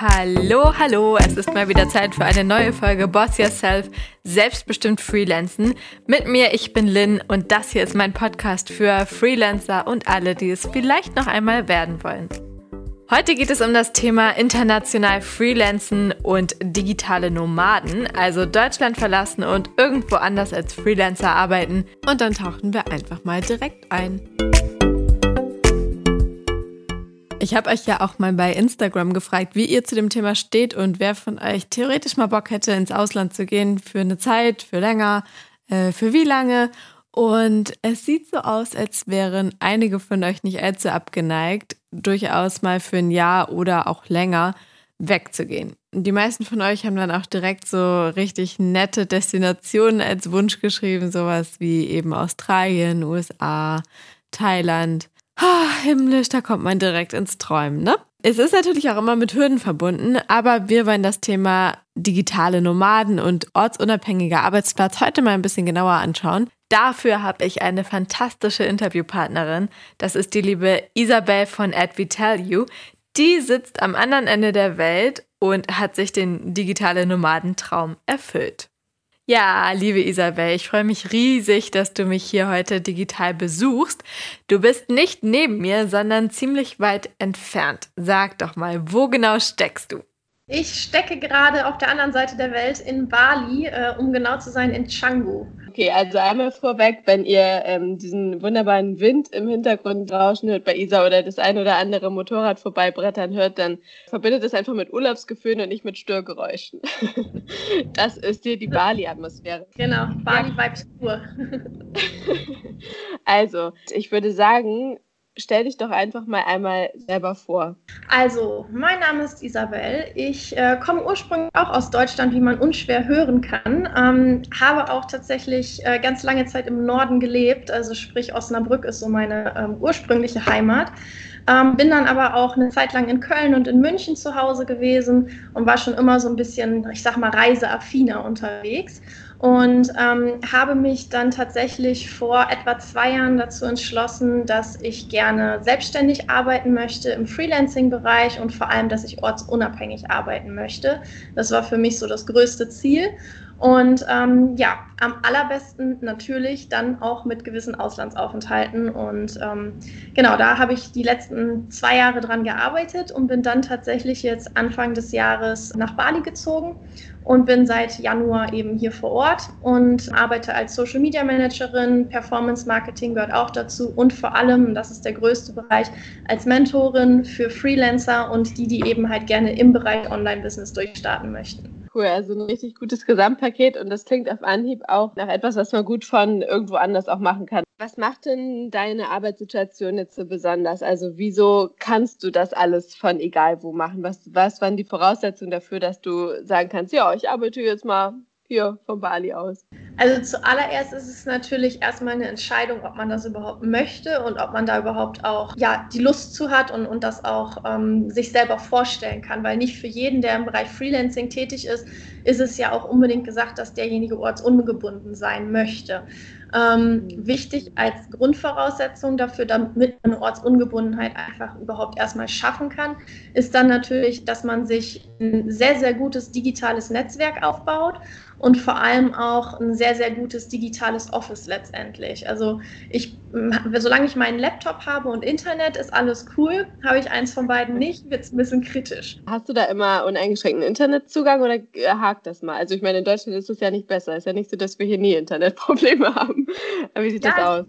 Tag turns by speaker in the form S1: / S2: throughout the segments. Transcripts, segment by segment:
S1: Hallo, hallo, es ist mal wieder Zeit für eine neue Folge Boss Yourself, selbstbestimmt Freelancen. Mit mir, ich bin Lynn und das hier ist mein Podcast für Freelancer und alle, die es vielleicht noch einmal werden wollen. Heute geht es um das Thema international Freelancen und digitale Nomaden, also Deutschland verlassen und irgendwo anders als Freelancer arbeiten. Und dann tauchen wir einfach mal direkt ein. Ich habe euch ja auch mal bei Instagram gefragt, wie ihr zu dem Thema steht und wer von euch theoretisch mal Bock hätte, ins Ausland zu gehen für eine Zeit, für länger, äh, für wie lange. Und es sieht so aus, als wären einige von euch nicht allzu abgeneigt, durchaus mal für ein Jahr oder auch länger wegzugehen. Die meisten von euch haben dann auch direkt so richtig nette Destinationen als Wunsch geschrieben, sowas wie eben Australien, USA, Thailand. Ah, himmlisch, da kommt man direkt ins Träumen, ne? Es ist natürlich auch immer mit Hürden verbunden, aber wir wollen das Thema digitale Nomaden und ortsunabhängiger Arbeitsplatz heute mal ein bisschen genauer anschauen. Dafür habe ich eine fantastische Interviewpartnerin. Das ist die liebe Isabel von Ad You. Die sitzt am anderen Ende der Welt und hat sich den digitale Nomadentraum erfüllt. Ja, liebe Isabel, ich freue mich riesig, dass du mich hier heute digital besuchst. Du bist nicht neben mir, sondern ziemlich weit entfernt. Sag doch mal, wo genau steckst du?
S2: Ich stecke gerade auf der anderen Seite der Welt in Bali, äh, um genau zu sein in Canggu.
S3: Okay, also einmal vorweg, wenn ihr ähm, diesen wunderbaren Wind im Hintergrund rauschen hört bei Isa oder das ein oder andere Motorrad vorbeibrettern hört, dann verbindet es einfach mit Urlaubsgefühlen und nicht mit Störgeräuschen. das ist hier die Bali-Atmosphäre.
S2: Genau, Bali-Vibes pur.
S3: also, ich würde sagen, stell dich doch einfach mal einmal selber vor.
S2: Also, mein Name ist Isabel. Ich äh, komme ursprünglich auch aus Deutschland, wie man unschwer hören kann. Ähm, habe auch tatsächlich äh, ganz lange Zeit im Norden gelebt, also sprich Osnabrück ist so meine ähm, ursprüngliche Heimat. Ähm, bin dann aber auch eine Zeit lang in Köln und in München zu Hause gewesen und war schon immer so ein bisschen, ich sag mal, reiseaffiner unterwegs und ähm, habe mich dann tatsächlich vor etwa zwei Jahren dazu entschlossen, dass ich gerne selbstständig arbeiten möchte im Freelancing-Bereich und vor allem, dass ich ortsunabhängig arbeiten möchte. Das war für mich so das größte Ziel. Und ähm, ja, am allerbesten natürlich dann auch mit gewissen Auslandsaufenthalten. Und ähm, genau, da habe ich die letzten zwei Jahre dran gearbeitet und bin dann tatsächlich jetzt Anfang des Jahres nach Bali gezogen und bin seit Januar eben hier vor Ort und arbeite als Social Media Managerin. Performance Marketing gehört auch dazu und vor allem, das ist der größte Bereich, als Mentorin für Freelancer und die, die eben halt gerne im Bereich Online-Business durchstarten möchten.
S3: Cool, also ein richtig gutes Gesamtpaket und das klingt auf Anhieb auch nach etwas, was man gut von irgendwo anders auch machen kann. Was macht denn deine Arbeitssituation jetzt so besonders? Also wieso kannst du das alles von egal wo machen? Was, was waren die Voraussetzungen dafür, dass du sagen kannst, ja, ich arbeite jetzt mal hier von Bali aus?
S2: Also zuallererst ist es natürlich erstmal eine Entscheidung, ob man das überhaupt möchte und ob man da überhaupt auch ja, die Lust zu hat und, und das auch ähm, sich selber vorstellen kann. Weil nicht für jeden, der im Bereich Freelancing tätig ist, ist es ja auch unbedingt gesagt, dass derjenige ortsungebunden sein möchte. Ähm, wichtig als Grundvoraussetzung dafür, damit man eine Ortsungebundenheit einfach überhaupt erstmal schaffen kann, ist dann natürlich, dass man sich ein sehr, sehr gutes digitales Netzwerk aufbaut und vor allem auch ein sehr, sehr gutes digitales Office letztendlich. Also ich, solange ich meinen Laptop habe und Internet, ist alles cool. Habe ich eins von beiden nicht, wird es ein bisschen kritisch.
S3: Hast du da immer uneingeschränkten Internetzugang oder hakt das mal? Also ich meine, in Deutschland ist es ja nicht besser. Es ist ja nicht so, dass wir hier nie Internetprobleme haben. Wie sieht ja, das aus?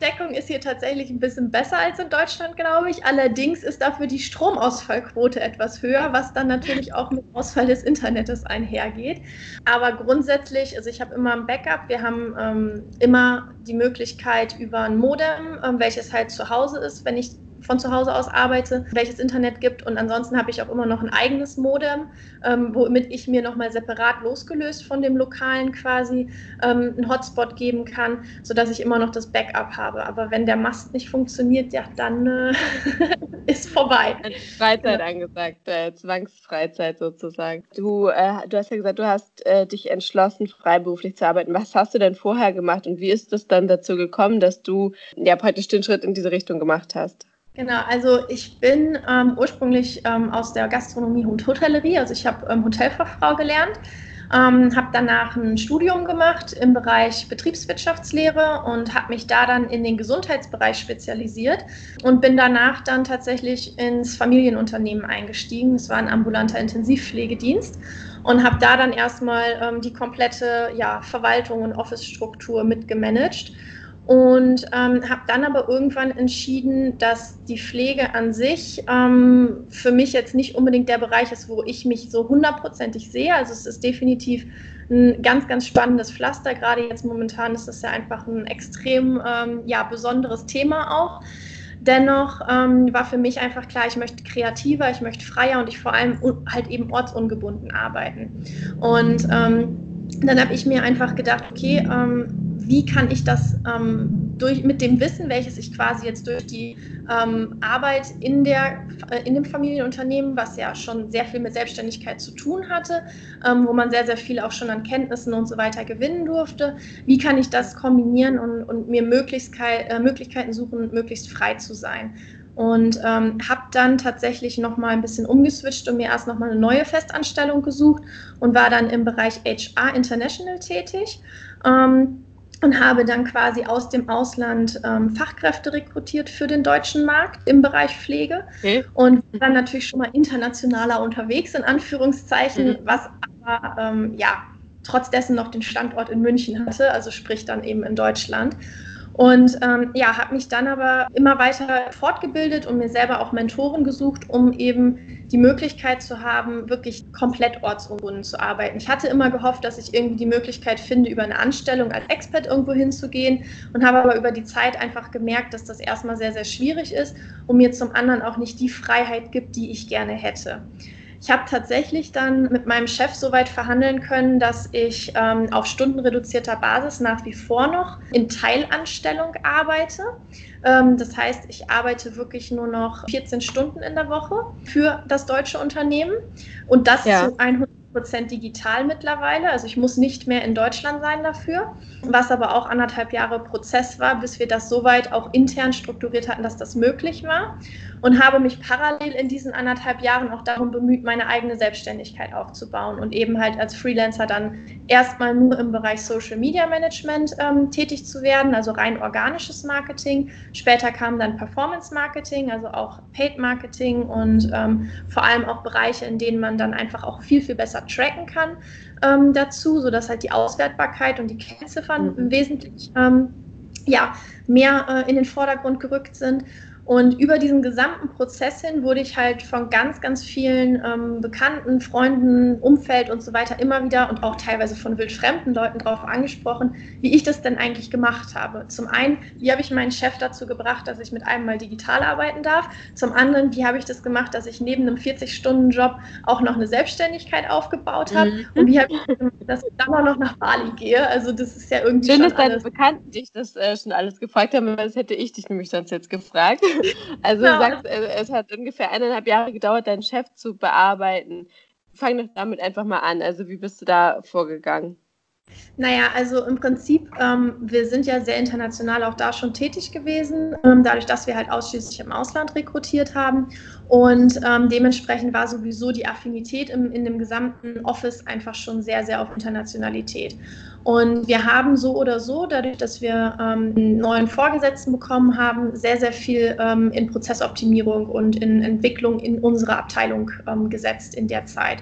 S2: Deckung ist hier tatsächlich ein bisschen besser als in Deutschland, glaube ich. Allerdings ist dafür die Stromausfallquote etwas höher, was dann natürlich auch mit Ausfall des Internets einhergeht. Aber grundsätzlich, also ich habe immer ein Backup. Wir haben ähm, immer die Möglichkeit über ein Modem, ähm, welches halt zu Hause ist, wenn ich von zu Hause aus arbeite, welches Internet gibt. Und ansonsten habe ich auch immer noch ein eigenes Modem, ähm, womit ich mir nochmal separat losgelöst von dem lokalen quasi ähm, einen Hotspot geben kann, sodass ich immer noch das Backup habe. Aber wenn der Mast nicht funktioniert, ja, dann äh, ist vorbei.
S3: Freizeit angesagt, äh, Zwangsfreizeit sozusagen. Du, äh, du hast ja gesagt, du hast äh, dich entschlossen, freiberuflich zu arbeiten. Was hast du denn vorher gemacht und wie ist es dann dazu gekommen, dass du ja praktisch den Schritt in diese Richtung gemacht hast?
S2: Genau, also ich bin ähm, ursprünglich ähm, aus der Gastronomie und Hotellerie, also ich habe ähm, Hotelfachfrau gelernt, ähm, habe danach ein Studium gemacht im Bereich Betriebswirtschaftslehre und habe mich da dann in den Gesundheitsbereich spezialisiert und bin danach dann tatsächlich ins Familienunternehmen eingestiegen. Es war ein ambulanter Intensivpflegedienst und habe da dann erstmal ähm, die komplette ja, Verwaltung und Office-Struktur mitgemanagt und ähm, habe dann aber irgendwann entschieden, dass die Pflege an sich ähm, für mich jetzt nicht unbedingt der Bereich ist, wo ich mich so hundertprozentig sehe. Also es ist definitiv ein ganz, ganz spannendes Pflaster. Gerade jetzt momentan ist das ja einfach ein extrem ähm, ja, besonderes Thema auch. Dennoch ähm, war für mich einfach klar, ich möchte kreativer, ich möchte freier und ich vor allem halt eben ortsungebunden arbeiten. Und ähm, dann habe ich mir einfach gedacht, okay, ähm, wie kann ich das ähm, durch, mit dem Wissen, welches ich quasi jetzt durch die ähm, Arbeit in, der, äh, in dem Familienunternehmen, was ja schon sehr viel mit Selbstständigkeit zu tun hatte, ähm, wo man sehr, sehr viel auch schon an Kenntnissen und so weiter gewinnen durfte, wie kann ich das kombinieren und, und mir Möglichkeit, äh, Möglichkeiten suchen, möglichst frei zu sein. Und ähm, habe dann tatsächlich nochmal ein bisschen umgeswitcht und mir erst nochmal eine neue Festanstellung gesucht und war dann im Bereich HR International tätig. Ähm, und habe dann quasi aus dem Ausland ähm, Fachkräfte rekrutiert für den deutschen Markt im Bereich Pflege okay. und dann natürlich schon mal internationaler unterwegs, in Anführungszeichen, mhm. was aber ähm, ja trotz dessen noch den Standort in München hatte, also sprich dann eben in Deutschland. Und ähm, ja, habe mich dann aber immer weiter fortgebildet und mir selber auch Mentoren gesucht, um eben die Möglichkeit zu haben, wirklich komplett ortsungebunden zu arbeiten. Ich hatte immer gehofft, dass ich irgendwie die Möglichkeit finde, über eine Anstellung als Expert irgendwo hinzugehen und habe aber über die Zeit einfach gemerkt, dass das erstmal sehr, sehr schwierig ist und mir zum anderen auch nicht die Freiheit gibt, die ich gerne hätte. Ich habe tatsächlich dann mit meinem Chef so weit verhandeln können, dass ich ähm, auf stundenreduzierter Basis nach wie vor noch in Teilanstellung arbeite. Ähm, das heißt, ich arbeite wirklich nur noch 14 Stunden in der Woche für das deutsche Unternehmen und das ja. zu 100 Prozent digital mittlerweile. Also ich muss nicht mehr in Deutschland sein dafür, was aber auch anderthalb Jahre Prozess war, bis wir das soweit auch intern strukturiert hatten, dass das möglich war und habe mich parallel in diesen anderthalb Jahren auch darum bemüht, meine eigene Selbstständigkeit aufzubauen und eben halt als Freelancer dann erstmal nur im Bereich Social Media Management ähm, tätig zu werden, also rein organisches Marketing. Später kam dann Performance Marketing, also auch Paid Marketing und ähm, vor allem auch Bereiche, in denen man dann einfach auch viel, viel besser tracken kann ähm, dazu, sodass halt die Auswertbarkeit und die Kennziffern mhm. wesentlich ähm, ja, mehr äh, in den Vordergrund gerückt sind. Und über diesen gesamten Prozess hin wurde ich halt von ganz, ganz vielen ähm, Bekannten, Freunden, Umfeld und so weiter immer wieder und auch teilweise von wildfremden Leuten darauf angesprochen, wie ich das denn eigentlich gemacht habe. Zum einen, wie habe ich meinen Chef dazu gebracht, dass ich mit einem mal digital arbeiten darf? Zum anderen, wie habe ich das gemacht, dass ich neben einem 40-Stunden-Job auch noch eine Selbstständigkeit aufgebaut habe? Mhm. Und wie habe ich gemacht, dass ich dann auch noch nach Bali gehe? Also das ist ja irgendwie
S3: Schön, dass deine Bekannten dich das äh, schon alles gefragt haben, das hätte ich dich nämlich sonst jetzt gefragt. Also ja. du sagst, äh, es hat ungefähr eineinhalb Jahre gedauert, deinen Chef zu bearbeiten. Fang doch damit einfach mal an. Also wie bist du da vorgegangen?
S2: Naja, also im Prinzip, ähm, wir sind ja sehr international auch da schon tätig gewesen, ähm, dadurch, dass wir halt ausschließlich im Ausland rekrutiert haben. Und ähm, dementsprechend war sowieso die Affinität im, in dem gesamten Office einfach schon sehr, sehr auf Internationalität. Und wir haben so oder so, dadurch, dass wir ähm, einen neuen Vorgesetzten bekommen haben, sehr, sehr viel ähm, in Prozessoptimierung und in Entwicklung in unsere Abteilung ähm, gesetzt in der Zeit.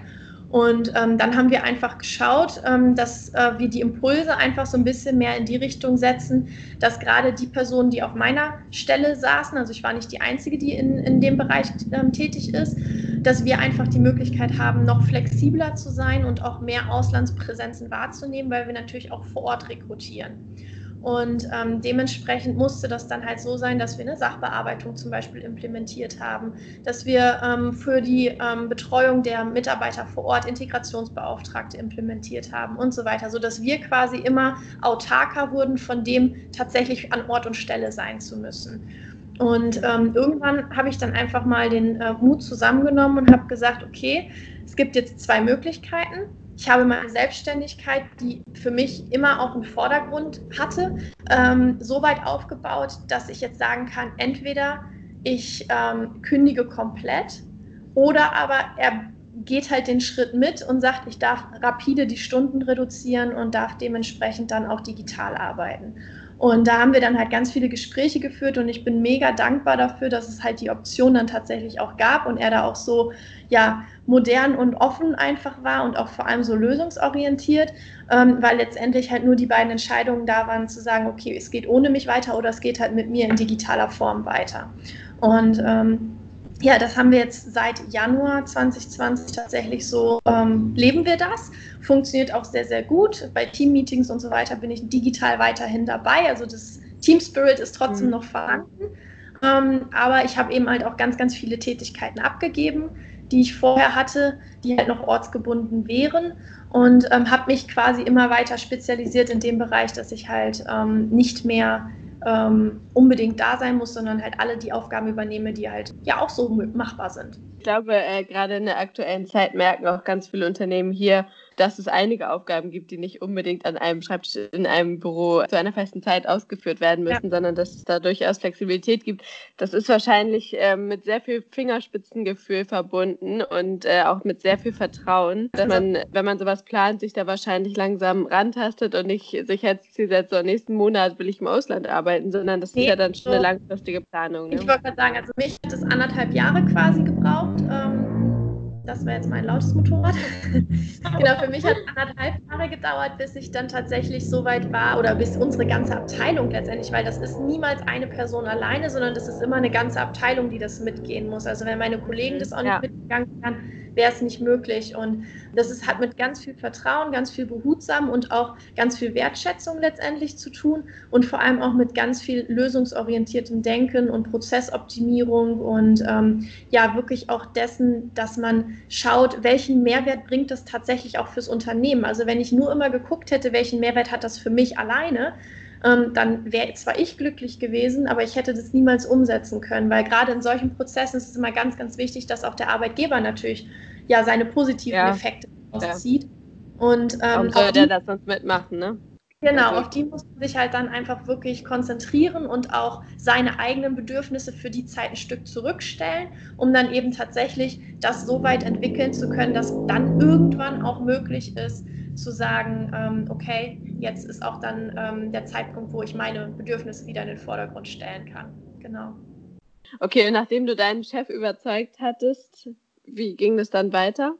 S2: Und ähm, dann haben wir einfach geschaut, ähm, dass äh, wir die Impulse einfach so ein bisschen mehr in die Richtung setzen, dass gerade die Personen, die auf meiner Stelle saßen, also ich war nicht die Einzige, die in, in dem Bereich ähm, tätig ist, dass wir einfach die Möglichkeit haben, noch flexibler zu sein und auch mehr Auslandspräsenzen wahrzunehmen, weil wir natürlich auch vor Ort rekrutieren. Und ähm, dementsprechend musste das dann halt so sein, dass wir eine Sachbearbeitung zum Beispiel implementiert haben, dass wir ähm, für die ähm, Betreuung der Mitarbeiter vor Ort Integrationsbeauftragte implementiert haben und so weiter, sodass wir quasi immer autarker wurden von dem tatsächlich an Ort und Stelle sein zu müssen. Und ähm, irgendwann habe ich dann einfach mal den äh, Mut zusammengenommen und habe gesagt, okay, es gibt jetzt zwei Möglichkeiten ich habe meine Selbstständigkeit, die für mich immer auch im Vordergrund hatte, ähm, so weit aufgebaut, dass ich jetzt sagen kann, entweder ich ähm, kündige komplett oder aber er geht halt den Schritt mit und sagt, ich darf rapide die Stunden reduzieren und darf dementsprechend dann auch digital arbeiten. Und da haben wir dann halt ganz viele Gespräche geführt und ich bin mega dankbar dafür, dass es halt die Option dann tatsächlich auch gab und er da auch so ja modern und offen einfach war und auch vor allem so lösungsorientiert, ähm, weil letztendlich halt nur die beiden Entscheidungen da waren zu sagen, okay, es geht ohne mich weiter oder es geht halt mit mir in digitaler Form weiter. Und ähm, ja, das haben wir jetzt seit Januar 2020 tatsächlich so, ähm, leben wir das. Funktioniert auch sehr, sehr gut. Bei Teammeetings und so weiter bin ich digital weiterhin dabei. Also das Team Spirit ist trotzdem mhm. noch vorhanden. Ähm, aber ich habe eben halt auch ganz, ganz viele Tätigkeiten abgegeben, die ich vorher hatte, die halt noch ortsgebunden wären und ähm, habe mich quasi immer weiter spezialisiert in dem Bereich, dass ich halt ähm, nicht mehr ähm, unbedingt da sein muss, sondern halt alle die Aufgaben übernehme, die halt ja auch so machbar sind.
S3: Ich glaube, äh, gerade in der aktuellen Zeit merken auch ganz viele Unternehmen hier, dass es einige Aufgaben gibt, die nicht unbedingt an einem Schreibtisch in einem Büro zu einer festen Zeit ausgeführt werden müssen, ja. sondern dass es da durchaus Flexibilität gibt. Das ist wahrscheinlich äh, mit sehr viel Fingerspitzengefühl verbunden und äh, auch mit sehr viel Vertrauen, dass man, wenn man sowas plant, sich da wahrscheinlich langsam rantastet und nicht sich als Ziel setzt, so nächsten Monat will ich im Ausland arbeiten, sondern das nee, ist ja dann schon so, eine langfristige Planung.
S2: Ne? Ich wollte gerade sagen, also mich hat es anderthalb Jahre quasi gebraucht. Ähm das wäre jetzt mein lautes Motorrad. genau, für mich hat es anderthalb Jahre gedauert, bis ich dann tatsächlich so weit war oder bis unsere ganze Abteilung letztendlich, weil das ist niemals eine Person alleine, sondern das ist immer eine ganze Abteilung, die das mitgehen muss. Also wenn meine Kollegen das auch nicht ja. mitgegangen kann, wäre es nicht möglich. Und das ist, hat mit ganz viel Vertrauen, ganz viel Behutsam und auch ganz viel Wertschätzung letztendlich zu tun und vor allem auch mit ganz viel lösungsorientiertem Denken und Prozessoptimierung und ähm, ja, wirklich auch dessen, dass man schaut, welchen Mehrwert bringt das tatsächlich auch fürs Unternehmen. Also wenn ich nur immer geguckt hätte, welchen Mehrwert hat das für mich alleine, dann wäre zwar ich glücklich gewesen, aber ich hätte das niemals umsetzen können, weil gerade in solchen Prozessen ist es immer ganz, ganz wichtig, dass auch der Arbeitgeber natürlich ja seine positiven ja. Effekte auszieht. Ja. Und ähm,
S3: Warum soll der das sonst mitmachen, ne?
S2: Genau, also. auf die muss man sich halt dann einfach wirklich konzentrieren und auch seine eigenen Bedürfnisse für die Zeit ein Stück zurückstellen, um dann eben tatsächlich das so weit entwickeln zu können, dass dann irgendwann auch möglich ist, zu sagen, ähm, okay, jetzt ist auch dann ähm, der Zeitpunkt, wo ich meine Bedürfnisse wieder in den Vordergrund stellen kann. Genau.
S3: Okay, und nachdem du deinen Chef überzeugt hattest, wie ging das dann weiter?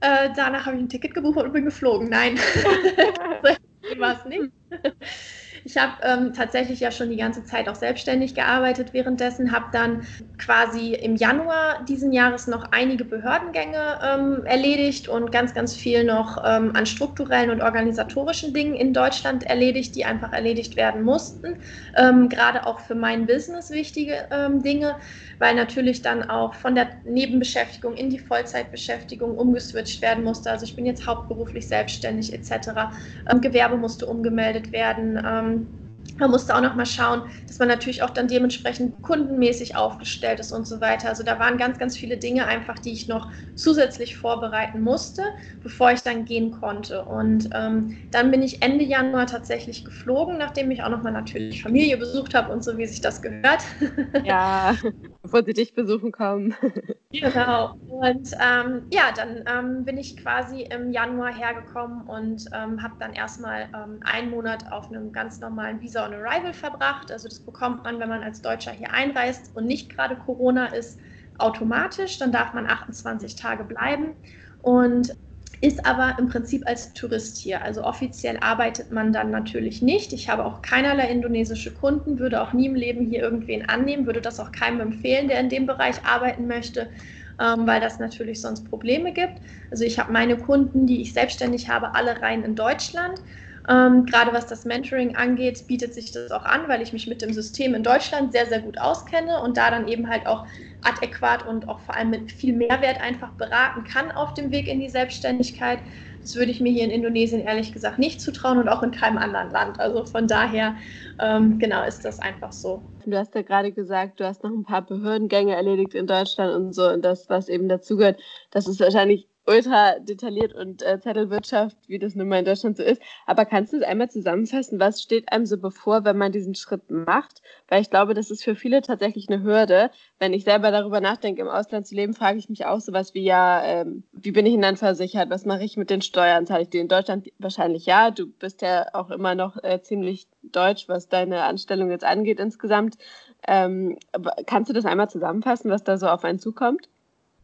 S2: Äh, danach habe ich ein Ticket gebucht und bin geflogen. Nein, war es nicht. Ich habe ähm, tatsächlich ja schon die ganze Zeit auch selbstständig gearbeitet währenddessen, habe dann quasi im Januar diesen Jahres noch einige Behördengänge ähm, erledigt und ganz, ganz viel noch ähm, an strukturellen und organisatorischen Dingen in Deutschland erledigt, die einfach erledigt werden mussten. Ähm, gerade auch für mein Business wichtige ähm, Dinge, weil natürlich dann auch von der Nebenbeschäftigung in die Vollzeitbeschäftigung umgeswitcht werden musste. Also ich bin jetzt hauptberuflich selbstständig etc. Ähm, Gewerbe musste umgemeldet werden um, man musste auch noch mal schauen, dass man natürlich auch dann dementsprechend kundenmäßig aufgestellt ist und so weiter. Also da waren ganz, ganz viele Dinge einfach, die ich noch zusätzlich vorbereiten musste, bevor ich dann gehen konnte. Und ähm, dann bin ich Ende Januar tatsächlich geflogen, nachdem ich auch noch mal natürlich Familie besucht habe und so, wie sich das gehört.
S3: Ja, bevor sie dich besuchen kommen.
S2: Genau. Und ähm, ja, dann ähm, bin ich quasi im Januar hergekommen und ähm, habe dann erstmal ähm, einen Monat auf einem ganz normalen Visa on Arrival verbracht. Also das bekommt man, wenn man als Deutscher hier einreist und nicht gerade Corona ist, automatisch. Dann darf man 28 Tage bleiben und ist aber im Prinzip als Tourist hier. Also offiziell arbeitet man dann natürlich nicht. Ich habe auch keinerlei indonesische Kunden, würde auch nie im Leben hier irgendwen annehmen, würde das auch keinem empfehlen, der in dem Bereich arbeiten möchte, ähm, weil das natürlich sonst Probleme gibt. Also ich habe meine Kunden, die ich selbstständig habe, alle rein in Deutschland. Ähm, gerade was das Mentoring angeht, bietet sich das auch an, weil ich mich mit dem System in Deutschland sehr, sehr gut auskenne und da dann eben halt auch adäquat und auch vor allem mit viel Mehrwert einfach beraten kann auf dem Weg in die Selbstständigkeit. Das würde ich mir hier in Indonesien ehrlich gesagt nicht zutrauen und auch in keinem anderen Land. Also von daher, ähm, genau, ist das einfach so.
S3: Du hast ja gerade gesagt, du hast noch ein paar Behördengänge erledigt in Deutschland und so und das, was eben dazugehört, das ist wahrscheinlich ultra detailliert und äh, Zettelwirtschaft, wie das nun mal in Deutschland so ist. Aber kannst du es einmal zusammenfassen? Was steht einem so bevor, wenn man diesen Schritt macht? Weil ich glaube, das ist für viele tatsächlich eine Hürde. Wenn ich selber darüber nachdenke, im Ausland zu leben, frage ich mich auch sowas wie, ja, ähm, wie bin ich denn dann versichert? Was mache ich mit den Steuern? Zahle ich die in Deutschland? Wahrscheinlich ja. Du bist ja auch immer noch äh, ziemlich deutsch, was deine Anstellung jetzt angeht insgesamt. Ähm, kannst du das einmal zusammenfassen, was da so auf einen zukommt?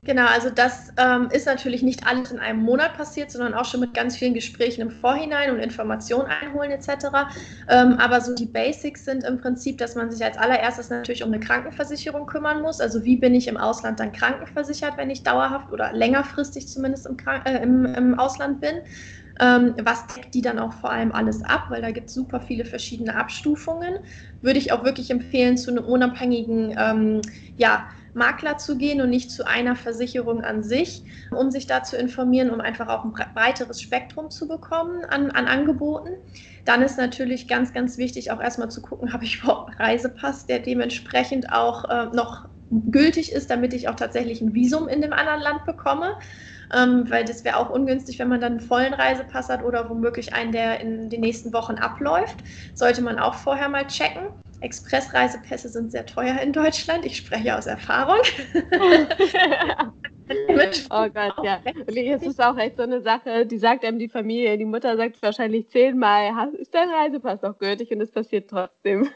S2: Genau, also das ähm, ist natürlich nicht alles in einem Monat passiert, sondern auch schon mit ganz vielen Gesprächen im Vorhinein und Informationen einholen etc. Ähm, aber so die Basics sind im Prinzip, dass man sich als allererstes natürlich um eine Krankenversicherung kümmern muss. Also wie bin ich im Ausland dann krankenversichert, wenn ich dauerhaft oder längerfristig zumindest im, äh, im, im Ausland bin. Ähm, was deckt die dann auch vor allem alles ab, weil da gibt es super viele verschiedene Abstufungen. Würde ich auch wirklich empfehlen, zu einem unabhängigen, ähm, ja, Makler zu gehen und nicht zu einer Versicherung an sich, um sich da zu informieren, um einfach auch ein breiteres Spektrum zu bekommen an, an Angeboten. Dann ist natürlich ganz, ganz wichtig, auch erstmal zu gucken, habe ich überhaupt einen Reisepass, der dementsprechend auch äh, noch gültig ist, damit ich auch tatsächlich ein Visum in dem anderen Land bekomme. Ähm, weil das wäre auch ungünstig, wenn man dann einen vollen Reisepass hat oder womöglich einen, der in den nächsten Wochen abläuft. Sollte man auch vorher mal checken. Expressreisepässe sind sehr teuer in Deutschland. Ich spreche aus Erfahrung.
S3: oh Gott, ja. Und jetzt ist auch echt so eine Sache, die sagt einem die Familie, die Mutter sagt wahrscheinlich zehnmal, ist dein Reisepass noch gültig und es passiert trotzdem.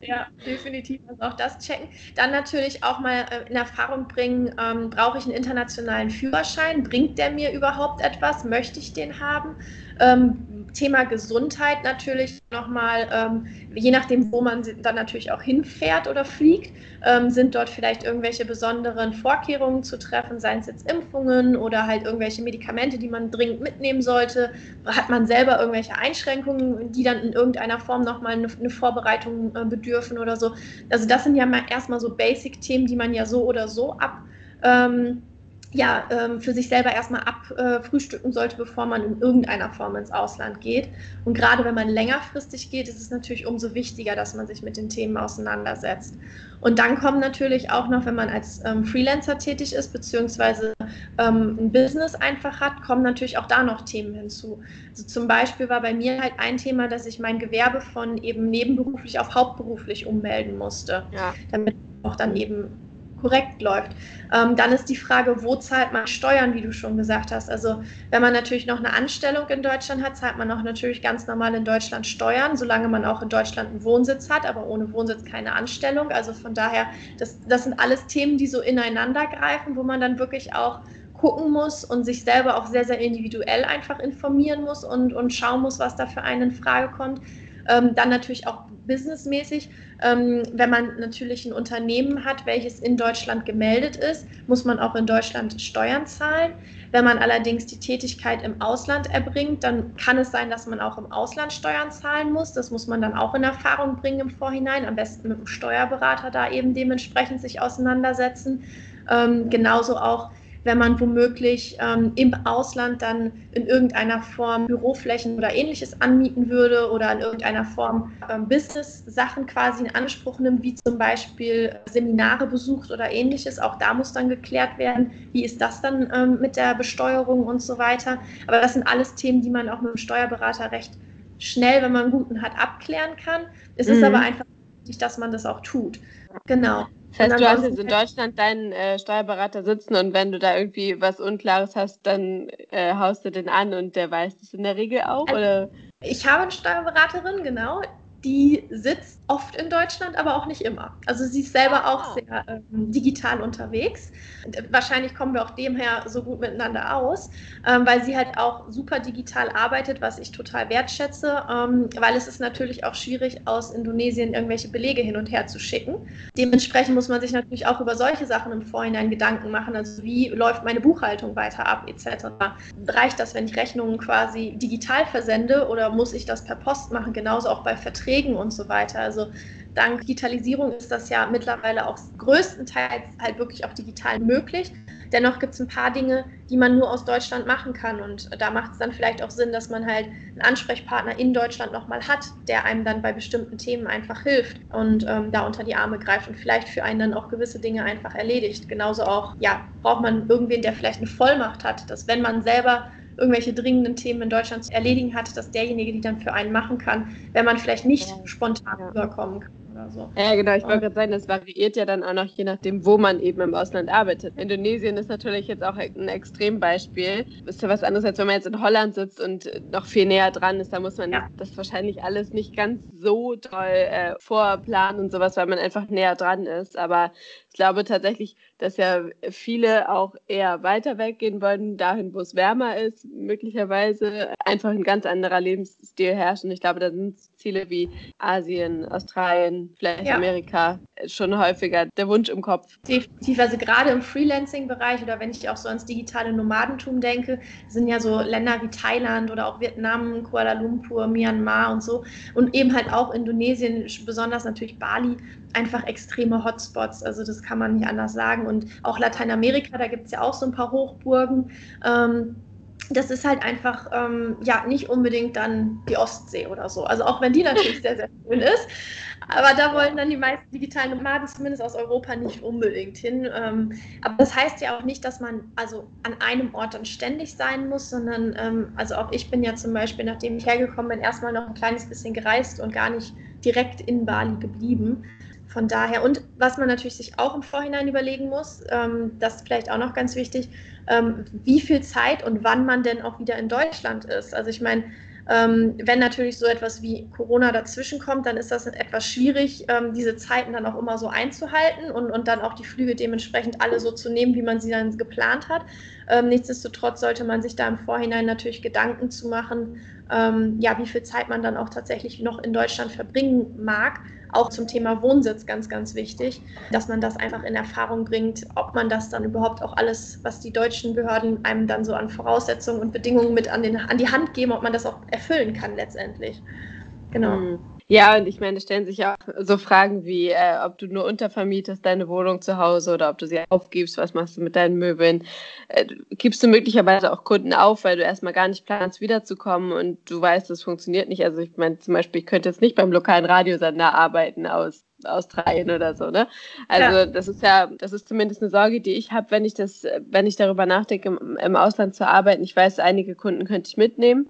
S2: Ja, definitiv. Also auch das checken. Dann natürlich auch mal äh, in Erfahrung bringen, ähm, brauche ich einen internationalen Führerschein? Bringt der mir überhaupt etwas? Möchte ich den haben? Ähm, Thema Gesundheit natürlich nochmal, ähm, je nachdem, wo man dann natürlich auch hinfährt oder fliegt, ähm, sind dort vielleicht irgendwelche besonderen Vorkehrungen zu treffen, seien es jetzt Impfungen oder halt irgendwelche Medikamente, die man dringend mitnehmen sollte. Hat man selber irgendwelche Einschränkungen, die dann in irgendeiner Form nochmal eine, eine Vorbereitung äh, bedürfen oder so. Also das sind ja erstmal so Basic-Themen, die man ja so oder so ab. Ähm, ja, ähm, für sich selber erstmal abfrühstücken sollte, bevor man in irgendeiner Form ins Ausland geht. Und gerade wenn man längerfristig geht, ist es natürlich umso wichtiger, dass man sich mit den Themen auseinandersetzt. Und dann kommen natürlich auch noch, wenn man als ähm, Freelancer tätig ist, beziehungsweise ähm, ein Business einfach hat, kommen natürlich auch da noch Themen hinzu. Also zum Beispiel war bei mir halt ein Thema, dass ich mein Gewerbe von eben nebenberuflich auf hauptberuflich ummelden musste, ja. damit auch dann eben korrekt läuft. Ähm, dann ist die Frage, wo zahlt man Steuern, wie du schon gesagt hast. Also wenn man natürlich noch eine Anstellung in Deutschland hat, zahlt man auch natürlich ganz normal in Deutschland Steuern, solange man auch in Deutschland einen Wohnsitz hat, aber ohne Wohnsitz keine Anstellung. Also von daher, das, das sind alles Themen, die so ineinander greifen, wo man dann wirklich auch gucken muss und sich selber auch sehr, sehr individuell einfach informieren muss und, und schauen muss, was da für einen in Frage kommt. Ähm, dann natürlich auch businessmäßig. Ähm, wenn man natürlich ein Unternehmen hat, welches in Deutschland gemeldet ist, muss man auch in Deutschland Steuern zahlen. Wenn man allerdings die Tätigkeit im Ausland erbringt, dann kann es sein, dass man auch im Ausland Steuern zahlen muss. Das muss man dann auch in Erfahrung bringen im Vorhinein. Am besten mit dem Steuerberater da eben dementsprechend sich auseinandersetzen. Ähm, genauso auch wenn man womöglich ähm, im Ausland dann in irgendeiner Form Büroflächen oder ähnliches anmieten würde oder in irgendeiner Form ähm, Business-Sachen quasi in Anspruch nimmt, wie zum Beispiel Seminare besucht oder ähnliches. Auch da muss dann geklärt werden, wie ist das dann ähm, mit der Besteuerung und so weiter. Aber das sind alles Themen, die man auch mit dem Steuerberater recht schnell, wenn man einen guten hat, abklären kann. Es mhm. ist aber einfach wichtig, dass man das auch tut. Genau.
S3: Das heißt, du hast jetzt in Deutschland deinen äh, Steuerberater sitzen und wenn du da irgendwie was Unklares hast, dann äh, haust du den an und der weiß das in der Regel auch? Also, oder?
S2: Ich habe eine Steuerberaterin, genau die sitzt oft in Deutschland, aber auch nicht immer. Also sie ist selber ah. auch sehr ähm, digital unterwegs. Wahrscheinlich kommen wir auch demher so gut miteinander aus, ähm, weil sie halt auch super digital arbeitet, was ich total wertschätze, ähm, weil es ist natürlich auch schwierig, aus Indonesien irgendwelche Belege hin und her zu schicken. Dementsprechend muss man sich natürlich auch über solche Sachen im Vorhinein Gedanken machen, also wie läuft meine Buchhaltung weiter ab etc. Reicht das, wenn ich Rechnungen quasi digital versende oder muss ich das per Post machen? Genauso auch bei Verträgen Verträgen und so weiter. Also dank Digitalisierung ist das ja mittlerweile auch größtenteils halt wirklich auch digital möglich. dennoch gibt es ein paar Dinge, die man nur aus Deutschland machen kann. Und da macht es dann vielleicht auch Sinn, dass man halt einen Ansprechpartner in Deutschland nochmal hat, der einem dann bei bestimmten Themen einfach hilft und ähm, da unter die Arme greift und vielleicht für einen dann auch gewisse Dinge einfach erledigt. Genauso auch, ja, braucht man irgendwen, der vielleicht eine Vollmacht hat, dass wenn man selber irgendwelche dringenden Themen in Deutschland zu erledigen hat, dass derjenige die dann für einen machen kann, wenn man vielleicht nicht spontan ja. überkommen kann oder so.
S3: Ja, genau, ich wollte gerade sagen, das variiert ja dann auch noch je nachdem, wo man eben im Ausland arbeitet. Indonesien ist natürlich jetzt auch ein Extrembeispiel. Ist ja was anderes, als wenn man jetzt in Holland sitzt und noch viel näher dran ist. Da muss man ja. das wahrscheinlich alles nicht ganz so toll äh, vorplanen und sowas, weil man einfach näher dran ist. Aber glaube tatsächlich, dass ja viele auch eher weiter weggehen wollen, dahin, wo es wärmer ist, möglicherweise einfach ein ganz anderer Lebensstil herrscht. Und ich glaube, da sind Ziele wie Asien, Australien, vielleicht ja. Amerika schon häufiger der Wunsch im Kopf.
S2: Definitiv, also gerade im Freelancing-Bereich oder wenn ich auch so ans digitale Nomadentum denke, sind ja so Länder wie Thailand oder auch Vietnam, Kuala Lumpur, Myanmar und so und eben halt auch Indonesien, besonders natürlich Bali, einfach extreme Hotspots. Also das kann man nicht anders sagen. Und auch Lateinamerika, da gibt es ja auch so ein paar Hochburgen. Ähm, das ist halt einfach ähm, ja nicht unbedingt dann die Ostsee oder so. Also auch wenn die natürlich sehr, sehr schön ist. Aber da wollen dann die meisten digitalen Nomaden zumindest aus Europa nicht unbedingt hin. Ähm, aber das heißt ja auch nicht, dass man also an einem Ort dann ständig sein muss, sondern ähm, also auch ich bin ja zum Beispiel, nachdem ich hergekommen bin, erstmal noch ein kleines bisschen gereist und gar nicht direkt in Bali geblieben. Von daher, und was man natürlich sich auch im Vorhinein überlegen muss, ähm, das ist vielleicht auch noch ganz wichtig, ähm, wie viel Zeit und wann man denn auch wieder in Deutschland ist. Also ich meine, ähm, wenn natürlich so etwas wie Corona dazwischen kommt, dann ist das etwas schwierig, ähm, diese Zeiten dann auch immer so einzuhalten und, und dann auch die Flüge dementsprechend alle so zu nehmen, wie man sie dann geplant hat. Ähm, nichtsdestotrotz sollte man sich da im Vorhinein natürlich Gedanken zu machen, ähm, ja, wie viel Zeit man dann auch tatsächlich noch in Deutschland verbringen mag auch zum Thema Wohnsitz ganz, ganz wichtig, dass man das einfach in Erfahrung bringt, ob man das dann überhaupt auch alles, was die deutschen Behörden einem dann so an Voraussetzungen und Bedingungen mit an, den, an die Hand geben, ob man das auch erfüllen kann letztendlich. Genau. Mhm.
S3: Ja, und ich meine, stellen sich auch so Fragen wie, äh, ob du nur untervermietest deine Wohnung zu Hause oder ob du sie aufgibst, was machst du mit deinen Möbeln? Äh, gibst du möglicherweise auch Kunden auf, weil du erstmal gar nicht planst, wiederzukommen und du weißt, das funktioniert nicht. Also ich meine zum Beispiel, ich könnte jetzt nicht beim lokalen Radiosender arbeiten aus Australien oder so, ne? Also ja. das ist ja, das ist zumindest eine Sorge, die ich habe, wenn ich das, wenn ich darüber nachdenke, im, im Ausland zu arbeiten. Ich weiß, einige Kunden könnte ich mitnehmen.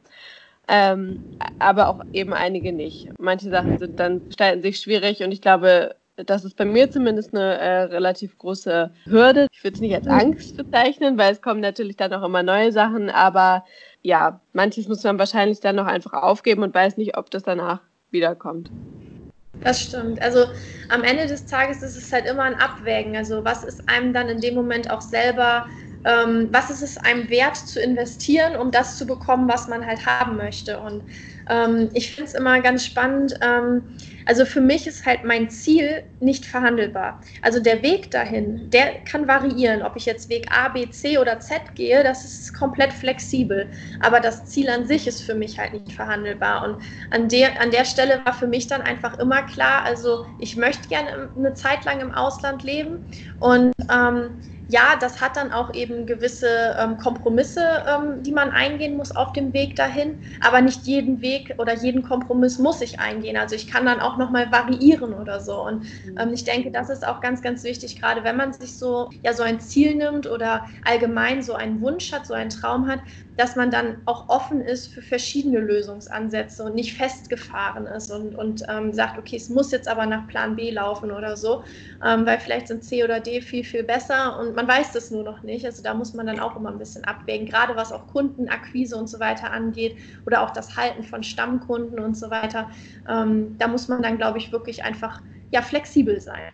S3: Ähm, aber auch eben einige nicht. Manche Sachen sind dann gestalten sich schwierig und ich glaube, das ist bei mir zumindest eine äh, relativ große Hürde. Ich würde es nicht als Angst bezeichnen, weil es kommen natürlich dann auch immer neue Sachen, aber ja, manches muss man wahrscheinlich dann noch einfach aufgeben und weiß nicht, ob das danach wiederkommt.
S2: Das stimmt. Also am Ende des Tages ist es halt immer ein Abwägen. Also was ist einem dann in dem Moment auch selber ähm, was ist es einem wert zu investieren, um das zu bekommen, was man halt haben möchte. Und ähm, ich finde es immer ganz spannend. Ähm, also für mich ist halt mein Ziel nicht verhandelbar. Also der Weg dahin, der kann variieren. Ob ich jetzt Weg A, B, C oder Z gehe, das ist komplett flexibel. Aber das Ziel an sich ist für mich halt nicht verhandelbar. Und an der, an der Stelle war für mich dann einfach immer klar, also ich möchte gerne eine Zeit lang im Ausland leben und ähm, ja, das hat dann auch eben gewisse ähm, Kompromisse, ähm, die man eingehen muss auf dem Weg dahin. Aber nicht jeden Weg oder jeden Kompromiss muss ich eingehen. Also ich kann dann auch nochmal variieren oder so. Und mhm. ähm, ich denke, das ist auch ganz, ganz wichtig, gerade wenn man sich so, ja, so ein Ziel nimmt oder allgemein so einen Wunsch hat, so einen Traum hat, dass man dann auch offen ist für verschiedene Lösungsansätze und nicht festgefahren ist und, und ähm, sagt, okay, es muss jetzt aber nach Plan B laufen oder so, ähm, weil vielleicht sind C oder D viel, viel besser und man weiß das nur noch nicht. Also da muss man dann auch immer ein bisschen abwägen, gerade was auch Kundenakquise und so weiter angeht oder auch das Halten von Stammkunden und so weiter. Ähm, da muss man dann, glaube ich, wirklich einfach ja, flexibel sein.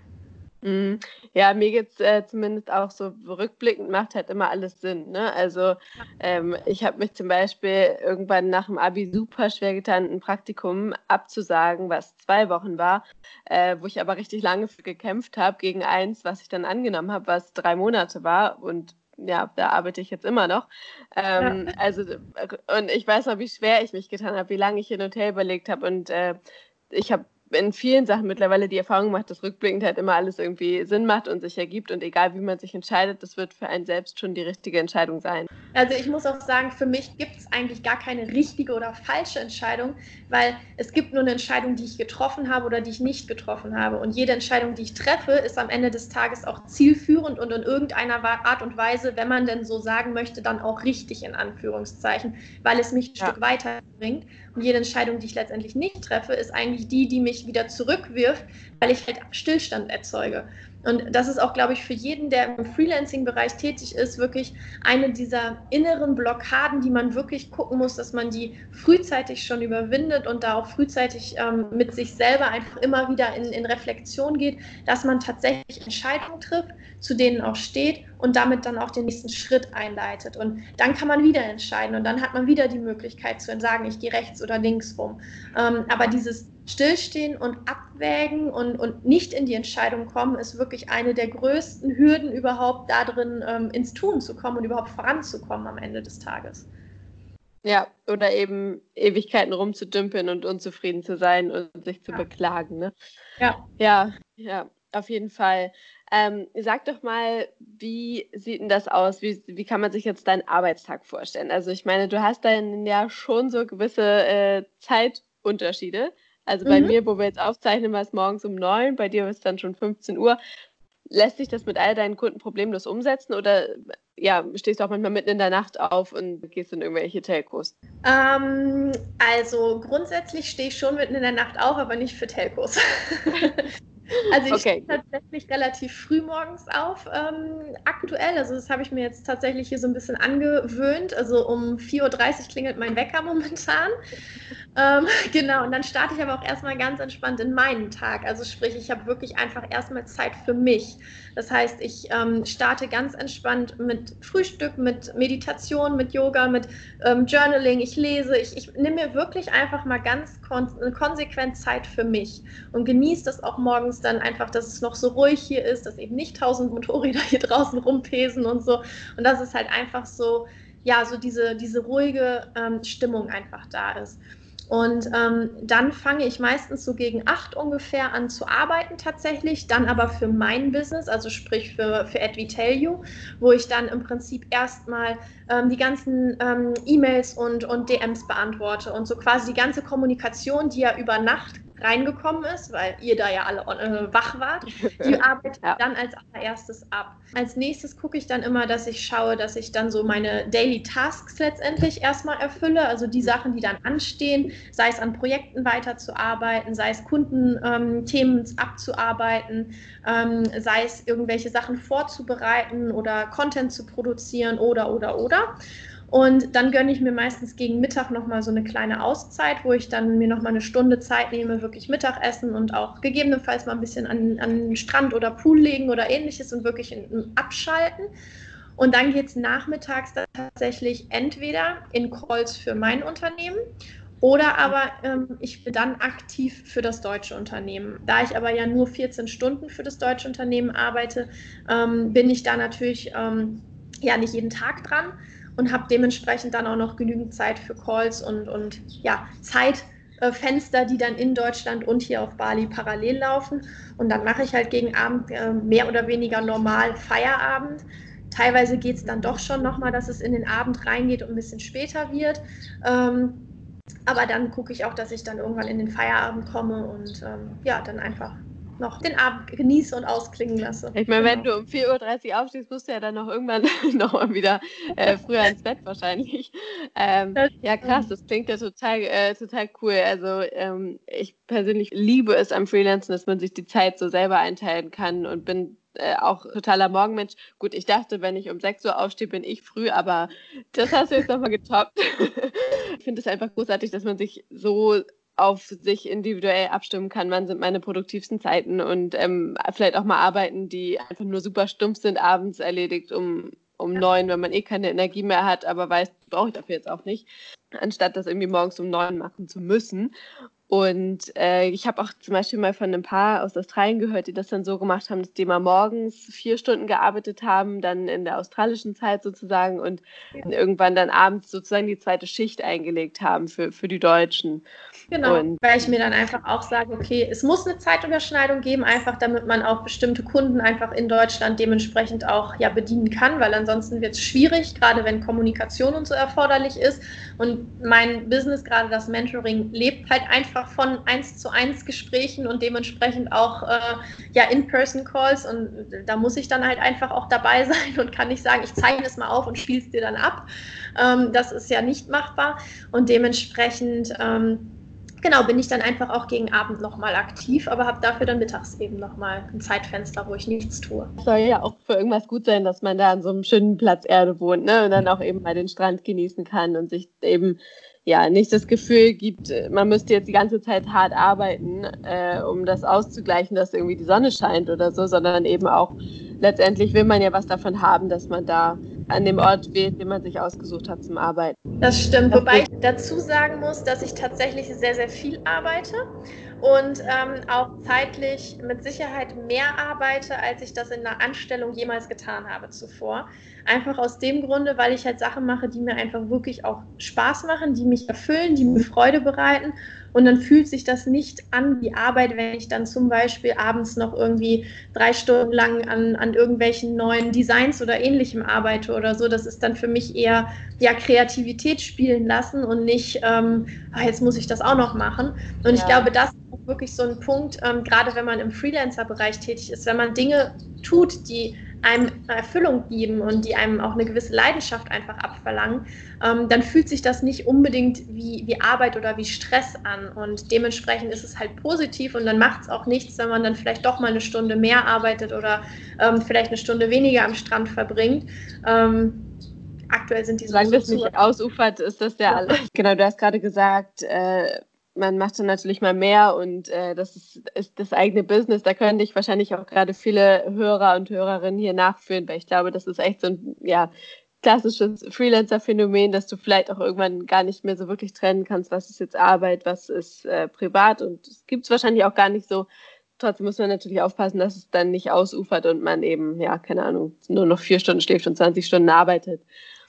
S3: Ja, mir geht es äh, zumindest auch so rückblickend, macht halt immer alles Sinn. Ne? Also ähm, ich habe mich zum Beispiel irgendwann nach dem Abi super schwer getan, ein Praktikum abzusagen, was zwei Wochen war, äh, wo ich aber richtig lange für gekämpft habe, gegen eins, was ich dann angenommen habe, was drei Monate war und ja, da arbeite ich jetzt immer noch. Ähm, ja. Also, und ich weiß noch, wie schwer ich mich getan habe, wie lange ich hin und her überlegt habe. Und äh, ich habe in vielen Sachen mittlerweile die Erfahrung gemacht, dass rückblickend halt immer alles irgendwie Sinn macht und sich ergibt und egal wie man sich entscheidet, das wird für einen selbst schon die richtige Entscheidung sein.
S2: Also ich muss auch sagen, für mich gibt es eigentlich gar keine richtige oder falsche Entscheidung, weil es gibt nur eine Entscheidung, die ich getroffen habe oder die ich nicht getroffen habe. Und jede Entscheidung, die ich treffe, ist am Ende des Tages auch zielführend und in irgendeiner Art und Weise, wenn man denn so sagen möchte, dann auch richtig in Anführungszeichen, weil es mich ein ja. Stück weiterbringt. Und jede Entscheidung, die ich letztendlich nicht treffe, ist eigentlich die, die mich wieder zurückwirft, weil ich halt Stillstand erzeuge. Und das ist auch, glaube ich, für jeden, der im Freelancing-Bereich tätig ist, wirklich eine dieser inneren Blockaden, die man wirklich gucken muss, dass man die frühzeitig schon überwindet und da auch frühzeitig ähm, mit sich selber einfach immer wieder in, in Reflexion geht, dass man tatsächlich Entscheidungen trifft, zu denen auch steht und damit dann auch den nächsten Schritt einleitet. Und dann kann man wieder entscheiden und dann hat man wieder die Möglichkeit zu sagen, ich gehe rechts oder links rum. Ähm, aber dieses Stillstehen und Abwägen und, und nicht in die Entscheidung kommen, ist wirklich eine der größten Hürden überhaupt darin, ähm, ins Tun zu kommen und überhaupt voranzukommen am Ende des Tages.
S3: Ja, oder eben Ewigkeiten rumzudümpeln und unzufrieden zu sein und sich zu ja. beklagen. Ne? Ja. Ja, ja, auf jeden Fall. Ähm, sag doch mal, wie sieht denn das aus? Wie, wie kann man sich jetzt deinen Arbeitstag vorstellen? Also ich meine, du hast dann ja schon so gewisse äh, Zeitunterschiede. Also bei mhm. mir, wo wir jetzt aufzeichnen, war es morgens um neun, bei dir ist es dann schon 15 Uhr. Lässt sich das mit all deinen Kunden problemlos umsetzen oder ja, stehst du auch manchmal mitten in der Nacht auf und gehst in irgendwelche Telcos?
S2: Ähm, also grundsätzlich stehe ich schon mitten in der Nacht auf, aber nicht für Telcos. Also ich okay. stehe tatsächlich relativ früh morgens auf ähm, aktuell. Also das habe ich mir jetzt tatsächlich hier so ein bisschen angewöhnt. Also um 4.30 Uhr klingelt mein Wecker momentan. Ähm, genau, und dann starte ich aber auch erstmal ganz entspannt in meinen Tag. Also sprich, ich habe wirklich einfach erstmal Zeit für mich. Das heißt, ich ähm, starte ganz entspannt mit Frühstück, mit Meditation, mit Yoga, mit ähm, Journaling. Ich lese, ich, ich nehme mir wirklich einfach mal ganz kon konsequent Zeit für mich und genieße das auch morgens dann einfach, dass es noch so ruhig hier ist, dass eben nicht tausend Motorräder hier draußen rumpesen und so. Und dass es halt einfach so, ja, so diese, diese ruhige ähm, Stimmung einfach da ist. Und ähm, dann fange ich meistens so gegen acht ungefähr an zu arbeiten tatsächlich, dann aber für mein Business, also sprich für, für AdVitalU, wo ich dann im Prinzip erstmal ähm, die ganzen ähm, E-Mails und, und DMs beantworte und so quasi die ganze Kommunikation, die ja über Nacht reingekommen ist, weil ihr da ja alle äh, wach wart. Die arbeitet ja. dann als allererstes ab. Als nächstes gucke ich dann immer, dass ich schaue, dass ich dann so meine Daily Tasks letztendlich erstmal erfülle, also die Sachen, die dann anstehen, sei es an Projekten weiterzuarbeiten, sei es Kundenthemen ähm, abzuarbeiten, ähm, sei es irgendwelche Sachen vorzubereiten oder Content zu produzieren oder oder oder. Und dann gönne ich mir meistens gegen Mittag nochmal so eine kleine Auszeit, wo ich dann mir nochmal eine Stunde Zeit nehme, wirklich Mittagessen und auch gegebenenfalls mal ein bisschen an, an den Strand oder Pool legen oder ähnliches und wirklich in, in abschalten. Und dann geht es nachmittags tatsächlich entweder in Calls für mein Unternehmen oder aber ähm, ich bin dann aktiv für das deutsche Unternehmen. Da ich aber ja nur 14 Stunden für das deutsche Unternehmen arbeite, ähm, bin ich da natürlich ähm, ja nicht jeden Tag dran und habe dementsprechend dann auch noch genügend Zeit für Calls und, und ja, Zeitfenster, die dann in Deutschland und hier auf Bali parallel laufen. Und dann mache ich halt gegen Abend äh, mehr oder weniger normal Feierabend. Teilweise geht es dann doch schon nochmal, dass es in den Abend reingeht und ein bisschen später wird. Ähm, aber dann gucke ich auch, dass ich dann irgendwann in den Feierabend komme und ähm, ja, dann einfach noch den Abend genieße und ausklingen lasse.
S3: Ich meine, genau. wenn du um 4.30 Uhr aufstehst, musst du ja dann noch irgendwann noch mal wieder äh, früher ins Bett wahrscheinlich. Ähm, ja, krass, das klingt ja total, äh, total cool. Also ähm, ich persönlich liebe es am Freelancen, dass man sich die Zeit so selber einteilen kann und bin äh, auch totaler Morgenmensch. Gut, ich dachte, wenn ich um 6 Uhr aufstehe, bin ich früh, aber das hast du jetzt nochmal getoppt. ich finde es einfach großartig, dass man sich so auf sich individuell abstimmen kann, wann sind meine produktivsten Zeiten und ähm, vielleicht auch mal Arbeiten, die einfach nur super stumpf sind, abends erledigt um, um neun, wenn man eh keine Energie mehr hat, aber weiß, brauche ich dafür jetzt auch nicht, anstatt das irgendwie morgens um neun machen zu müssen. Und äh, ich habe auch zum Beispiel mal von einem Paar aus Australien gehört, die das dann so gemacht haben, dass die mal morgens vier Stunden gearbeitet haben, dann in der australischen Zeit sozusagen und ja. irgendwann dann abends sozusagen die zweite Schicht eingelegt haben für, für die Deutschen.
S2: Genau, und weil ich mir dann einfach auch sage, okay, es muss eine Zeitüberschneidung geben, einfach damit man auch bestimmte Kunden einfach in Deutschland dementsprechend auch ja bedienen kann, weil ansonsten wird es schwierig, gerade wenn Kommunikation und so erforderlich ist. Und mein Business, gerade das Mentoring, lebt halt einfach von eins zu eins Gesprächen und dementsprechend auch äh, ja In-Person-Calls. Und da muss ich dann halt einfach auch dabei sein und kann nicht sagen, ich zeichne es mal auf und spiele es dir dann ab. Ähm, das ist ja nicht machbar. Und dementsprechend ähm, genau, bin ich dann einfach auch gegen Abend nochmal aktiv, aber habe dafür dann mittags eben nochmal ein Zeitfenster, wo ich nichts tue.
S3: Soll ja auch für irgendwas gut sein, dass man da an so einem schönen Platz Erde wohnt ne? und dann auch eben mal den Strand genießen kann und sich eben ja nicht das Gefühl gibt, man müsste jetzt die ganze Zeit hart arbeiten, äh, um das auszugleichen, dass irgendwie die Sonne scheint oder so, sondern eben auch letztendlich will man ja was davon haben, dass man da an dem Ort wählt, den man sich ausgesucht hat zum Arbeiten.
S2: Das stimmt, wobei ich dazu sagen muss, dass ich tatsächlich sehr, sehr viel arbeite und ähm, auch zeitlich mit Sicherheit mehr arbeite, als ich das in einer Anstellung jemals getan habe zuvor. Einfach aus dem Grunde, weil ich halt Sachen mache, die mir einfach wirklich auch Spaß machen, die mich erfüllen, die mir Freude bereiten und dann fühlt sich das nicht an wie Arbeit, wenn ich dann zum Beispiel abends noch irgendwie drei Stunden lang an, an irgendwelchen neuen Designs oder ähnlichem arbeite oder so. Das ist dann für mich eher ja, Kreativität spielen lassen und nicht, ähm, ah, jetzt muss ich das auch noch machen. Und ja. ich glaube, das ist wirklich so ein Punkt, ähm, gerade wenn man im Freelancer-Bereich tätig ist, wenn man Dinge tut, die einem Erfüllung geben und die einem auch eine gewisse Leidenschaft einfach abverlangen, ähm, dann fühlt sich das nicht unbedingt wie, wie Arbeit oder wie Stress an. Und dementsprechend ist es halt positiv und dann macht es auch nichts, wenn man dann vielleicht doch mal eine Stunde mehr arbeitet oder ähm, vielleicht eine Stunde weniger am Strand verbringt. Ähm, aktuell sind die
S3: so. Solange das nicht ausufert, ist das ja alles. Genau, du hast gerade gesagt, äh, man macht dann natürlich mal mehr und äh, das ist, ist, das eigene Business. Da könnte ich wahrscheinlich auch gerade viele Hörer und Hörerinnen hier nachführen, weil ich glaube, das ist echt so ein ja, klassisches Freelancer-Phänomen, dass du vielleicht auch irgendwann gar nicht mehr so wirklich trennen kannst, was ist jetzt Arbeit, was ist äh, privat und es gibt es wahrscheinlich auch gar nicht so. Trotzdem muss man natürlich aufpassen, dass es dann nicht ausufert und man eben, ja, keine Ahnung, nur noch vier Stunden schläft und 20 Stunden arbeitet.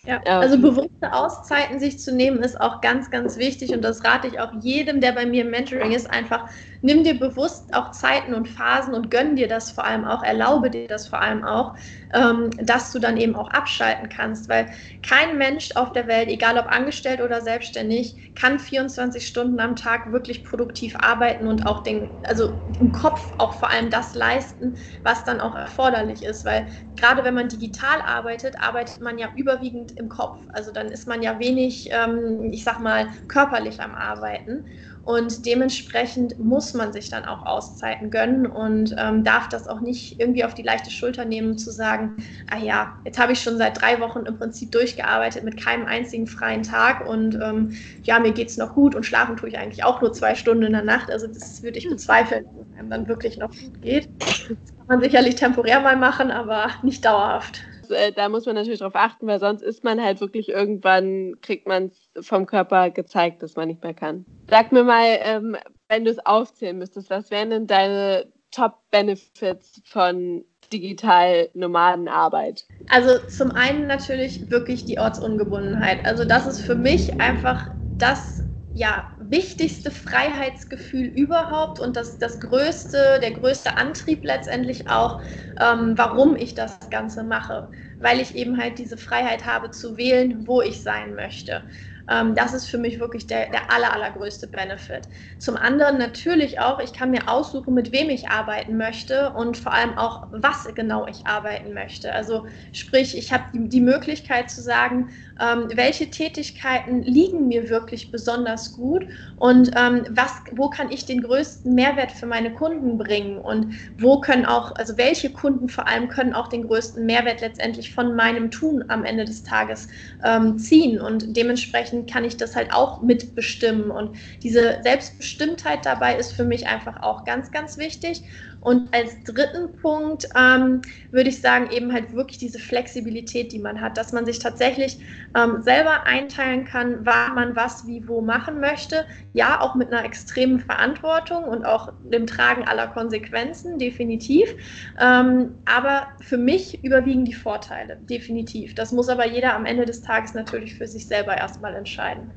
S2: Ja, also bewusste Auszeiten sich zu nehmen, ist auch ganz, ganz wichtig und das rate ich auch jedem, der bei mir im Mentoring ist, einfach nimm dir bewusst auch Zeiten und Phasen und gönn dir das vor allem auch, erlaube dir das vor allem auch, ähm, dass du dann eben auch abschalten kannst, weil kein Mensch auf der Welt, egal ob angestellt oder selbstständig, kann 24 Stunden am Tag wirklich produktiv arbeiten und auch den, also im Kopf auch vor allem das leisten, was dann auch erforderlich ist, weil gerade wenn man digital arbeitet, arbeitet man ja überwiegend im Kopf, also dann ist man ja wenig, ähm, ich sag mal, körperlich am Arbeiten. Und dementsprechend muss man sich dann auch Auszeiten gönnen und ähm, darf das auch nicht irgendwie auf die leichte Schulter nehmen, zu sagen, ah ja, jetzt habe ich schon seit drei Wochen im Prinzip durchgearbeitet mit keinem einzigen freien Tag und ähm, ja, mir geht es noch gut und schlafen tue ich eigentlich auch nur zwei Stunden in der Nacht. Also das würde ich bezweifeln, dass es einem dann wirklich noch gut geht. Das kann man sicherlich temporär mal machen, aber nicht dauerhaft.
S3: Äh, da muss man natürlich darauf achten, weil sonst ist man halt wirklich irgendwann, kriegt man es vom Körper gezeigt, dass man nicht mehr kann. Sag mir mal, ähm, wenn du es aufzählen müsstest, was wären denn deine Top-Benefits von Digital-Nomadenarbeit?
S2: Also zum einen natürlich wirklich die Ortsungebundenheit. Also das ist für mich einfach das ja, wichtigste Freiheitsgefühl überhaupt und das, das größte, der größte Antrieb letztendlich auch, ähm, warum ich das Ganze mache. Weil ich eben halt diese Freiheit habe zu wählen, wo ich sein möchte. Ähm, das ist für mich wirklich der, der aller, allergrößte Benefit. Zum anderen natürlich auch, ich kann mir aussuchen, mit wem ich arbeiten möchte und vor allem auch, was genau ich arbeiten möchte. Also sprich, ich habe die, die Möglichkeit zu sagen, ähm, welche Tätigkeiten liegen mir wirklich besonders gut? Und ähm, was, wo kann ich den größten Mehrwert für meine Kunden bringen? Und wo können auch, also welche Kunden vor allem können auch den größten Mehrwert letztendlich von meinem Tun am Ende des Tages ähm, ziehen? Und dementsprechend kann ich das halt auch mitbestimmen. Und diese Selbstbestimmtheit dabei ist für mich einfach auch ganz, ganz wichtig Und als dritten Punkt ähm, würde ich sagen, eben halt wirklich diese Flexibilität, die man hat, dass man sich tatsächlich ähm, selber einteilen kann, wann man was wie wo machen möchte. Ja, auch mit einer extremen Verantwortung und auch dem Tragen aller Konsequenzen, definitiv. Ähm, aber für mich überwiegen die Vorteile, definitiv. Das muss aber jeder am Ende des Tages natürlich für sich selber erstmal entscheiden.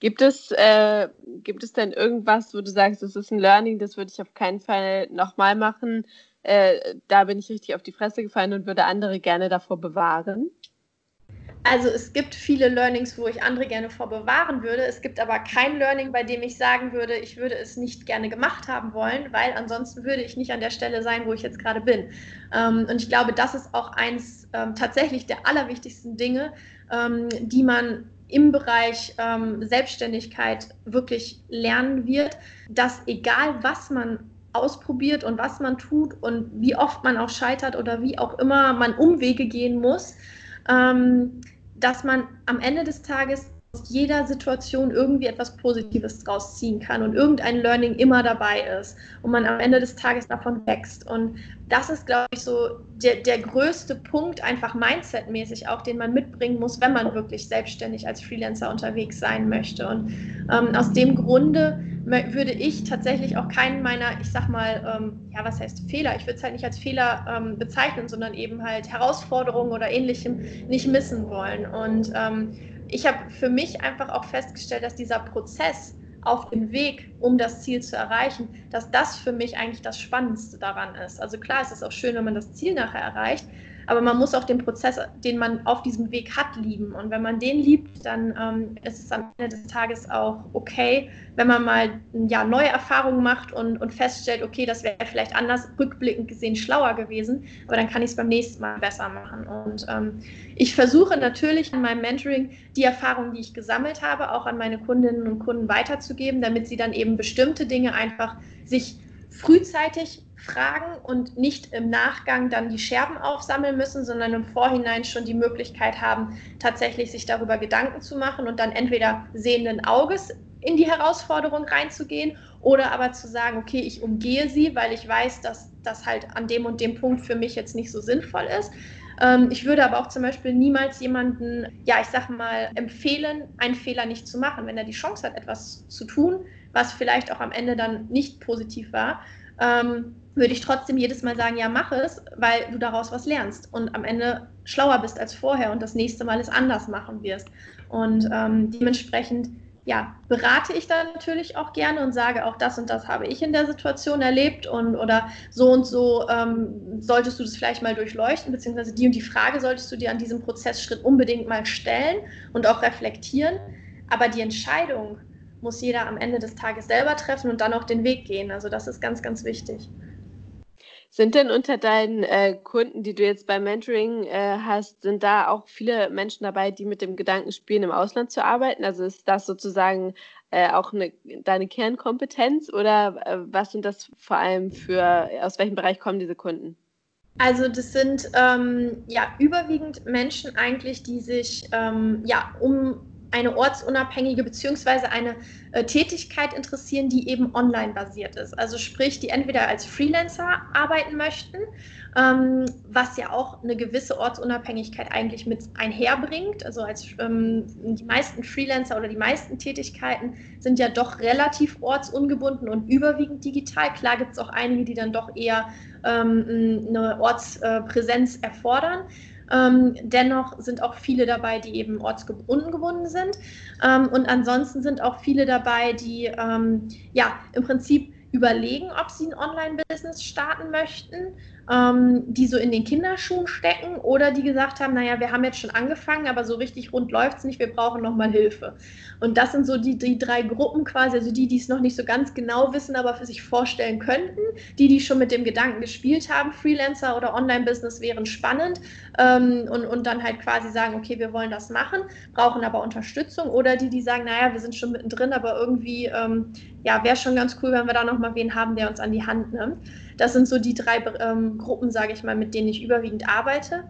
S3: Gibt es, äh, gibt es denn irgendwas, wo du sagst, das ist ein Learning, das würde ich auf keinen Fall nochmal machen? Äh, da bin ich richtig auf die Fresse gefallen und würde andere gerne davor bewahren?
S2: Also es gibt viele Learnings, wo ich andere gerne vor bewahren würde. Es gibt aber kein Learning, bei dem ich sagen würde, ich würde es nicht gerne gemacht haben wollen, weil ansonsten würde ich nicht an der Stelle sein, wo ich jetzt gerade bin. Ähm, und ich glaube, das ist auch eins ähm, tatsächlich der allerwichtigsten Dinge, ähm, die man im Bereich ähm, Selbstständigkeit wirklich lernen wird, dass egal was man ausprobiert und was man tut und wie oft man auch scheitert oder wie auch immer man Umwege gehen muss, ähm, dass man am Ende des Tages jeder Situation irgendwie etwas Positives draus ziehen kann und irgendein Learning immer dabei ist und man am Ende des Tages davon wächst. Und das ist, glaube ich, so der, der größte Punkt, einfach mindsetmäßig auch, den man mitbringen muss, wenn man wirklich selbstständig als Freelancer unterwegs sein möchte. Und ähm, aus dem Grunde würde ich tatsächlich auch keinen meiner, ich sag mal, ähm, ja, was heißt Fehler? Ich würde es halt nicht als Fehler ähm, bezeichnen, sondern eben halt Herausforderungen oder ähnlichem nicht missen wollen. Und ähm, ich habe für mich einfach auch festgestellt, dass dieser Prozess auf dem Weg, um das Ziel zu erreichen, dass das für mich eigentlich das Spannendste daran ist. Also klar, es ist auch schön, wenn man das Ziel nachher erreicht, aber man muss auch den Prozess, den man auf diesem Weg hat, lieben. Und wenn man den liebt, dann ähm, ist es am Ende des Tages auch okay, wenn man mal ja, neue Erfahrungen macht und, und feststellt, okay, das wäre vielleicht anders rückblickend gesehen schlauer gewesen, aber dann kann ich es beim nächsten Mal besser machen. Und ähm, ich versuche natürlich in meinem Mentoring die Erfahrungen, die ich gesammelt habe, auch an meine Kundinnen und Kunden weiterzugeben, damit sie dann eben bestimmte Dinge einfach sich frühzeitig fragen und nicht im Nachgang dann die Scherben aufsammeln müssen, sondern im Vorhinein schon die Möglichkeit haben, tatsächlich sich darüber Gedanken zu machen und dann entweder sehenden Auges in die Herausforderung reinzugehen oder aber zu sagen, okay, ich umgehe sie, weil ich weiß, dass das halt an dem und dem Punkt für mich jetzt nicht so sinnvoll ist. Ähm, ich würde aber auch zum Beispiel niemals jemanden, ja, ich sag mal, empfehlen, einen Fehler nicht zu machen, wenn er die Chance hat, etwas zu tun, was vielleicht auch am Ende dann nicht positiv war. Ähm, würde ich trotzdem jedes Mal sagen, ja, mach es, weil du daraus was lernst und am Ende schlauer bist als vorher und das nächste Mal es anders machen wirst. Und ähm, dementsprechend, ja, berate ich dann natürlich auch gerne und sage auch das und das habe ich in der Situation erlebt und oder so und so ähm, solltest du das vielleicht mal durchleuchten, beziehungsweise die und die Frage solltest du dir an diesem Prozessschritt unbedingt mal stellen und auch reflektieren. Aber die Entscheidung muss jeder am Ende des Tages selber treffen und dann auch den Weg gehen. Also das ist ganz, ganz wichtig.
S3: Sind denn unter deinen äh, Kunden, die du jetzt beim Mentoring äh, hast, sind da auch viele Menschen dabei, die mit dem Gedanken spielen, im Ausland zu arbeiten? Also ist das sozusagen äh, auch eine, deine Kernkompetenz oder äh, was sind das vor allem für, aus welchem Bereich kommen diese Kunden?
S2: Also das sind ähm, ja überwiegend Menschen eigentlich, die sich ähm, ja um eine ortsunabhängige beziehungsweise eine äh, Tätigkeit interessieren, die eben online basiert ist. Also sprich, die entweder als Freelancer arbeiten möchten, ähm, was ja auch eine gewisse Ortsunabhängigkeit eigentlich mit einherbringt. Also als ähm, die meisten Freelancer oder die meisten Tätigkeiten sind ja doch relativ ortsungebunden und überwiegend digital. Klar gibt es auch einige, die dann doch eher ähm, eine Ortspräsenz erfordern. Ähm, dennoch sind auch viele dabei, die eben ortsgebunden gebunden sind. Ähm, und ansonsten sind auch viele dabei, die ähm, ja im Prinzip überlegen, ob sie ein Online-Business starten möchten, ähm, die so in den Kinderschuhen stecken oder die gesagt haben, naja, wir haben jetzt schon angefangen, aber so richtig rund läuft es nicht, wir brauchen nochmal Hilfe. Und das sind so die, die drei Gruppen quasi, also die, die es noch nicht so ganz genau wissen, aber für sich vorstellen könnten, die, die schon mit dem Gedanken gespielt haben, Freelancer oder Online-Business wären spannend ähm, und, und dann halt quasi sagen, okay, wir wollen das machen, brauchen aber Unterstützung oder die, die sagen, naja, wir sind schon mittendrin, aber irgendwie, ähm, ja, wäre schon ganz cool, wenn wir da nochmal wen haben, der uns an die Hand nimmt. Das sind so die drei ähm, Gruppen, sage ich mal, mit denen ich überwiegend arbeite.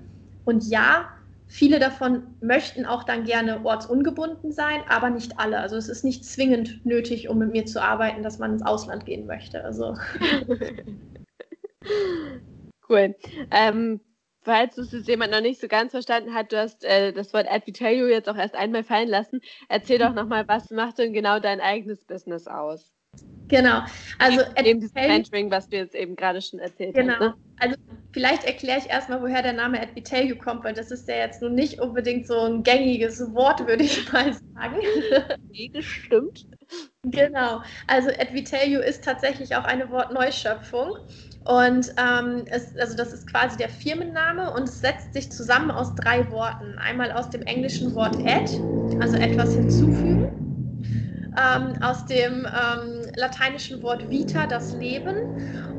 S2: Und ja, viele davon möchten auch dann gerne ortsungebunden sein, aber nicht alle. Also es ist nicht zwingend nötig, um mit mir zu arbeiten, dass man ins Ausland gehen möchte. Also.
S3: cool. Ähm, falls es jemand noch nicht so ganz verstanden hat, du hast äh, das Wort Advitario jetzt auch erst einmal fallen lassen. Erzähl doch nochmal, was macht denn genau dein eigenes Business aus?
S2: Genau. Also
S3: eben dieses Mentoring, was du jetzt eben gerade schon erzählt
S2: genau.
S3: hast. Genau. Ne?
S2: Also vielleicht erkläre ich erstmal, woher der Name Advitario kommt, weil das ist ja jetzt nun nicht unbedingt so ein gängiges Wort, würde ich mal sagen.
S3: Nee, das stimmt.
S2: Genau. Also Advitario ist tatsächlich auch eine Wortneuschöpfung. Und ähm, es, also das ist quasi der Firmenname und es setzt sich zusammen aus drei Worten. Einmal aus dem englischen Wort add, also etwas hinzufügen, ähm, aus dem ähm, lateinischen Wort vita, das Leben,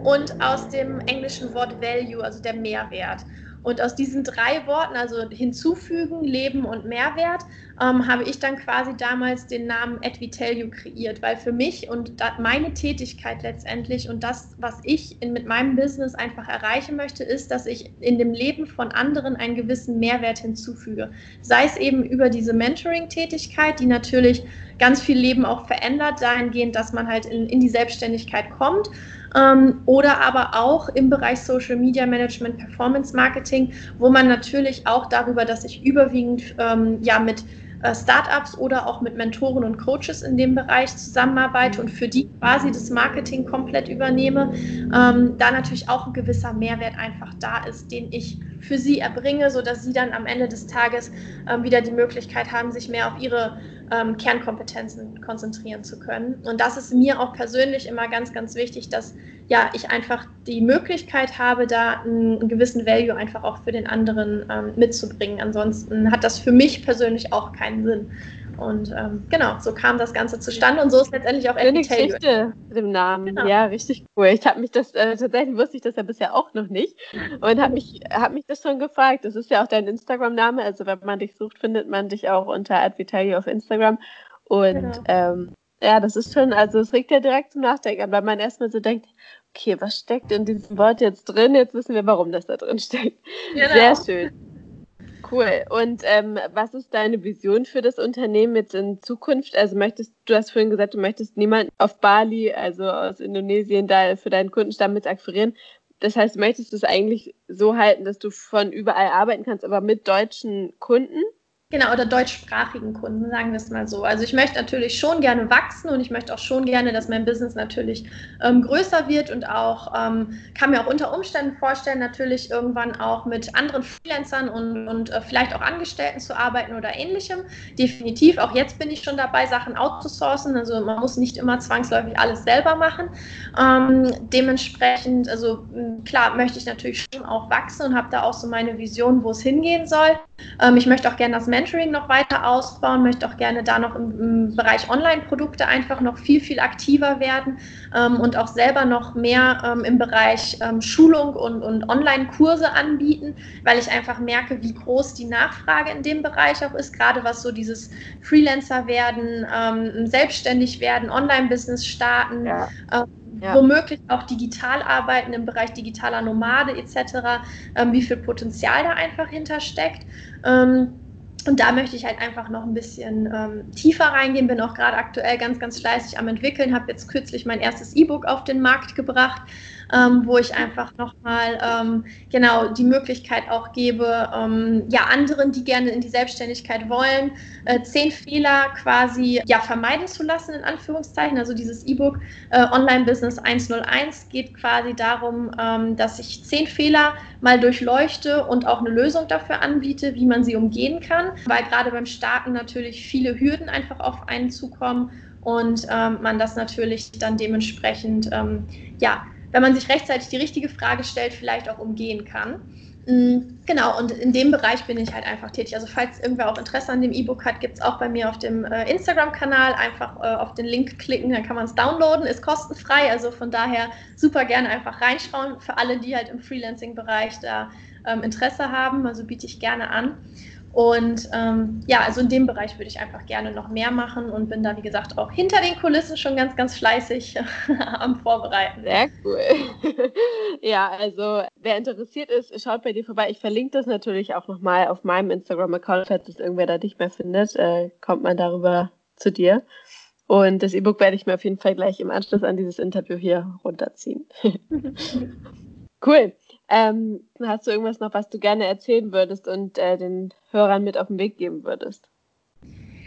S2: und aus dem englischen Wort value, also der Mehrwert. Und aus diesen drei Worten, also hinzufügen, Leben und Mehrwert, ähm, habe ich dann quasi damals den Namen Advitelio kreiert, weil für mich und meine Tätigkeit letztendlich und das, was ich in, mit meinem Business einfach erreichen möchte, ist, dass ich in dem Leben von anderen einen gewissen Mehrwert hinzufüge. Sei es eben über diese Mentoring-Tätigkeit, die natürlich ganz viel Leben auch verändert, dahingehend, dass man halt in, in die Selbstständigkeit kommt ähm, oder aber auch im Bereich Social Media Management, Performance Marketing, wo man natürlich auch darüber, dass ich überwiegend ähm, ja mit äh, Startups oder auch mit Mentoren und Coaches in dem Bereich zusammenarbeite und für die quasi das Marketing komplett übernehme, ähm, da natürlich auch ein gewisser Mehrwert einfach da ist, den ich für sie erbringe, sodass sie dann am Ende des Tages ähm, wieder die Möglichkeit haben, sich mehr auf ihre ähm, Kernkompetenzen konzentrieren zu können. Und das ist mir auch persönlich immer ganz, ganz wichtig, dass ja, ich einfach die Möglichkeit habe, da einen, gewissen Value einfach auch für den anderen ähm, mitzubringen. Ansonsten hat das für mich persönlich auch keinen Sinn. Und ähm, genau, so kam das Ganze zustande und so ist letztendlich auch
S3: Schöne Geschichte mit dem Namen. Genau. Ja, richtig cool. Ich habe mich das, äh, tatsächlich wusste ich das ja bisher auch noch nicht und habe mich, hab mich das schon gefragt. Das ist ja auch dein Instagram-Name, also wenn man dich sucht, findet man dich auch unter Advitalia auf Instagram. Und genau. ähm, ja, das ist schon, also es regt ja direkt zum Nachdenken an, weil man erstmal so denkt, okay, was steckt in diesem Wort jetzt drin? Jetzt wissen wir, warum das da drin steckt. Genau. Sehr schön. Cool. Und ähm, was ist deine Vision für das Unternehmen jetzt in Zukunft? Also möchtest, du hast vorhin gesagt, du möchtest niemanden auf Bali, also aus Indonesien, da für deinen Kundenstamm mit akquirieren. Das heißt, möchtest du es eigentlich so halten, dass du von überall arbeiten kannst, aber mit deutschen Kunden?
S2: Genau, oder deutschsprachigen Kunden, sagen wir es mal so. Also ich möchte natürlich schon gerne wachsen und ich möchte auch schon gerne, dass mein Business natürlich ähm, größer wird und auch, ähm, kann mir auch unter Umständen vorstellen, natürlich irgendwann auch mit anderen Freelancern und, und äh, vielleicht auch Angestellten zu arbeiten oder ähnlichem. Definitiv, auch jetzt bin ich schon dabei, Sachen outzusourcen. Also man muss nicht immer zwangsläufig alles selber machen. Ähm, dementsprechend, also klar, möchte ich natürlich schon auch wachsen und habe da auch so meine Vision, wo es hingehen soll. Ähm, ich möchte auch gerne das Mentoring noch weiter ausbauen, möchte auch gerne da noch im, im Bereich Online-Produkte einfach noch viel, viel aktiver werden ähm, und auch selber noch mehr ähm, im Bereich ähm, Schulung und, und Online-Kurse anbieten, weil ich einfach merke, wie groß die Nachfrage in dem Bereich auch ist, gerade was so dieses Freelancer werden, ähm, selbstständig werden, Online-Business starten. Ja. Ähm, ja. womöglich auch digital arbeiten im Bereich digitaler Nomade etc., ähm, wie viel Potenzial da einfach hintersteckt. Ähm, und da möchte ich halt einfach noch ein bisschen ähm, tiefer reingehen. Bin auch gerade aktuell ganz, ganz fleißig am entwickeln. Habe jetzt kürzlich mein erstes E-Book auf den Markt gebracht, ähm, wo ich einfach nochmal ähm, genau die Möglichkeit auch gebe, ähm, ja, anderen, die gerne in die Selbstständigkeit wollen, äh, zehn Fehler quasi ja, vermeiden zu lassen, in Anführungszeichen. Also dieses E-Book äh, Online Business 101 geht quasi darum, ähm, dass ich zehn Fehler mal durchleuchte und auch eine Lösung dafür anbiete, wie man sie umgehen kann, weil gerade beim Starten natürlich viele Hürden einfach auf einen zukommen und ähm, man das natürlich dann dementsprechend ähm, ja wenn man sich rechtzeitig die richtige Frage stellt, vielleicht auch umgehen kann. Mm, genau, und in dem Bereich bin ich halt einfach tätig. Also falls irgendwer auch Interesse an dem E-Book hat, gibt es auch bei mir auf dem äh, Instagram-Kanal einfach äh, auf den Link klicken, dann kann man es downloaden, ist kostenfrei. Also von daher super gerne einfach reinschauen für alle, die halt im Freelancing-Bereich da ähm, Interesse haben. Also biete ich gerne an. Und ähm, ja, also in dem Bereich würde ich einfach gerne noch mehr machen und bin da, wie gesagt, auch hinter den Kulissen schon ganz, ganz fleißig am Vorbereiten.
S3: Sehr cool. ja, also wer interessiert ist, schaut bei dir vorbei. Ich verlinke das natürlich auch nochmal auf meinem Instagram-Account, falls es irgendwer da nicht mehr findet, äh, kommt man darüber zu dir. Und das E-Book werde ich mir auf jeden Fall gleich im Anschluss an dieses Interview hier runterziehen. Cool. Ähm, hast du irgendwas noch, was du gerne erzählen würdest und äh, den Hörern mit auf den Weg geben würdest?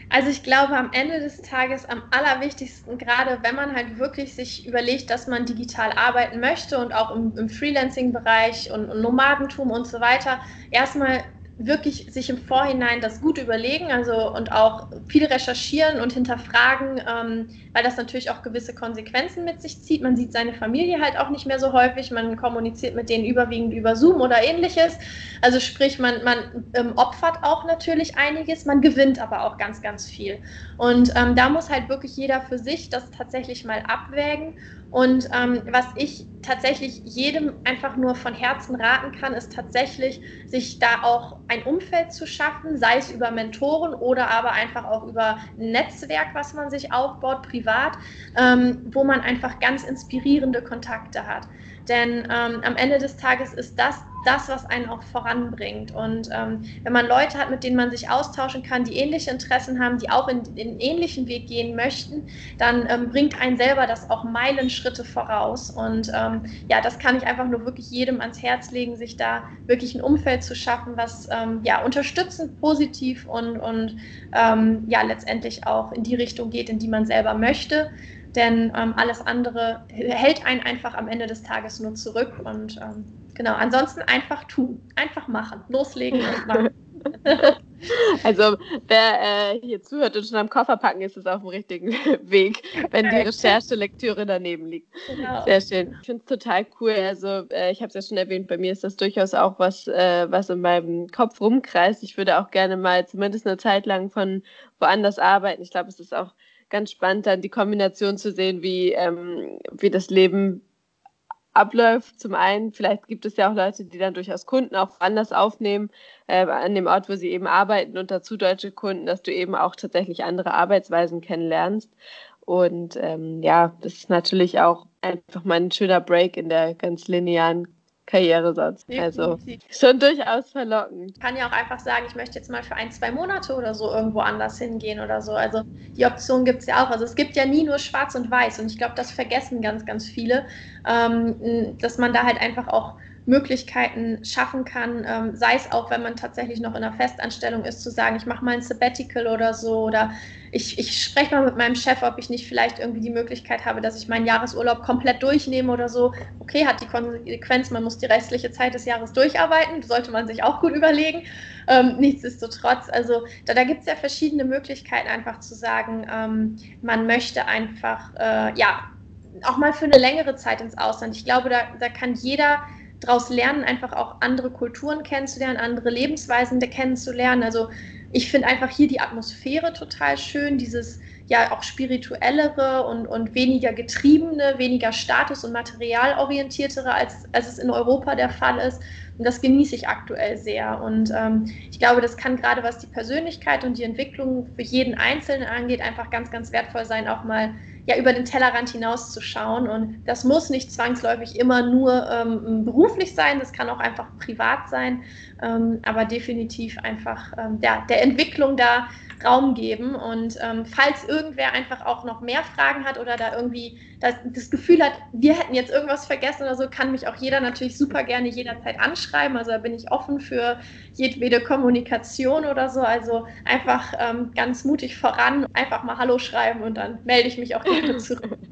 S2: Also ich glaube, am Ende des Tages am allerwichtigsten, gerade wenn man halt wirklich sich überlegt, dass man digital arbeiten möchte und auch im, im Freelancing-Bereich und, und Nomadentum und so weiter, erstmal wirklich sich im Vorhinein das gut überlegen, also und auch viel recherchieren und hinterfragen, ähm, weil das natürlich auch gewisse Konsequenzen mit sich zieht. Man sieht seine Familie halt auch nicht mehr so häufig, man kommuniziert mit denen überwiegend über Zoom oder ähnliches. Also sprich, man, man ähm, opfert auch natürlich einiges, man gewinnt aber auch ganz, ganz viel. Und ähm, da muss halt wirklich jeder für sich das tatsächlich mal abwägen und ähm, was ich tatsächlich jedem einfach nur von Herzen raten kann, ist tatsächlich, sich da auch ein Umfeld zu schaffen, sei es über Mentoren oder aber einfach auch über ein Netzwerk, was man sich aufbaut, privat, ähm, wo man einfach ganz inspirierende Kontakte hat. Denn ähm, am Ende des Tages ist das das, was einen auch voranbringt. Und ähm, wenn man Leute hat, mit denen man sich austauschen kann, die ähnliche Interessen haben, die auch in, den ähnlichen Weg gehen möchten, dann ähm, bringt einen selber das auch Meilenschritte voraus. Und ähm, ja, das kann ich einfach nur wirklich jedem ans Herz legen, sich da wirklich ein Umfeld zu schaffen, was ähm, ja unterstützend, positiv und, und ähm, ja letztendlich auch in die Richtung geht, in die man selber möchte denn ähm, alles andere hält einen einfach am Ende des Tages nur zurück und ähm, genau, ansonsten einfach tun, einfach machen, loslegen und machen.
S3: Also wer äh, hier zuhört und schon am Koffer packen, ist es auf dem richtigen Weg, wenn die Recherche-Lektüre daneben liegt. Genau. Sehr schön. Ich finde es total cool. Also äh, ich habe es ja schon erwähnt, bei mir ist das durchaus auch was, äh, was in meinem Kopf rumkreist. Ich würde auch gerne mal zumindest eine Zeit lang von woanders arbeiten. Ich glaube, es ist auch ganz spannend, dann die Kombination zu sehen, wie, ähm, wie das Leben abläuft. Zum einen, vielleicht gibt es ja auch Leute, die dann durchaus Kunden auch anders aufnehmen, äh, an dem Ort, wo sie eben arbeiten und dazu deutsche Kunden, dass du eben auch tatsächlich andere Arbeitsweisen kennenlernst. Und ähm, ja, das ist natürlich auch einfach mal ein schöner Break in der ganz linearen Karrieresatz. Also schon durchaus verlockend.
S2: Ich kann ja auch einfach sagen, ich möchte jetzt mal für ein, zwei Monate oder so irgendwo anders hingehen oder so. Also die Option gibt es ja auch. Also es gibt ja nie nur schwarz und weiß und ich glaube, das vergessen ganz, ganz viele, ähm, dass man da halt einfach auch Möglichkeiten schaffen kann, ähm, sei es auch, wenn man tatsächlich noch in einer Festanstellung ist, zu sagen, ich mache mal ein Sabbatical oder so oder ich, ich spreche mal mit meinem Chef, ob ich nicht vielleicht irgendwie die Möglichkeit habe, dass ich meinen Jahresurlaub komplett durchnehme oder so. Okay, hat die Konsequenz, man muss die restliche Zeit des Jahres durcharbeiten, sollte man sich auch gut überlegen. Ähm, nichtsdestotrotz, also da, da gibt es ja verschiedene Möglichkeiten, einfach zu sagen, ähm, man möchte einfach, äh, ja, auch mal für eine längere Zeit ins Ausland. Ich glaube, da, da kann jeder daraus lernen, einfach auch andere Kulturen kennenzulernen, andere Lebensweisen kennenzulernen. Also ich finde einfach hier die Atmosphäre total schön, dieses ja auch spirituellere und, und weniger getriebene, weniger status- und materialorientiertere, als, als es in Europa der Fall ist. Und das genieße ich aktuell sehr. Und ähm, ich glaube, das kann gerade was die Persönlichkeit und die Entwicklung für jeden Einzelnen angeht, einfach ganz, ganz wertvoll sein, auch mal ja über den Tellerrand hinauszuschauen. Und das muss nicht zwangsläufig immer nur ähm, beruflich sein, das kann auch einfach privat sein, ähm, aber definitiv einfach ähm, der, der Entwicklung da Raum geben. Und ähm, falls irgendwer einfach auch noch mehr Fragen hat oder da irgendwie das, das, Gefühl hat, wir hätten jetzt irgendwas vergessen oder so, kann mich auch jeder natürlich super gerne jederzeit anschreiben. Also da bin ich offen für jedwede Kommunikation oder so. Also einfach ähm, ganz mutig voran, einfach mal Hallo schreiben und dann melde ich mich auch.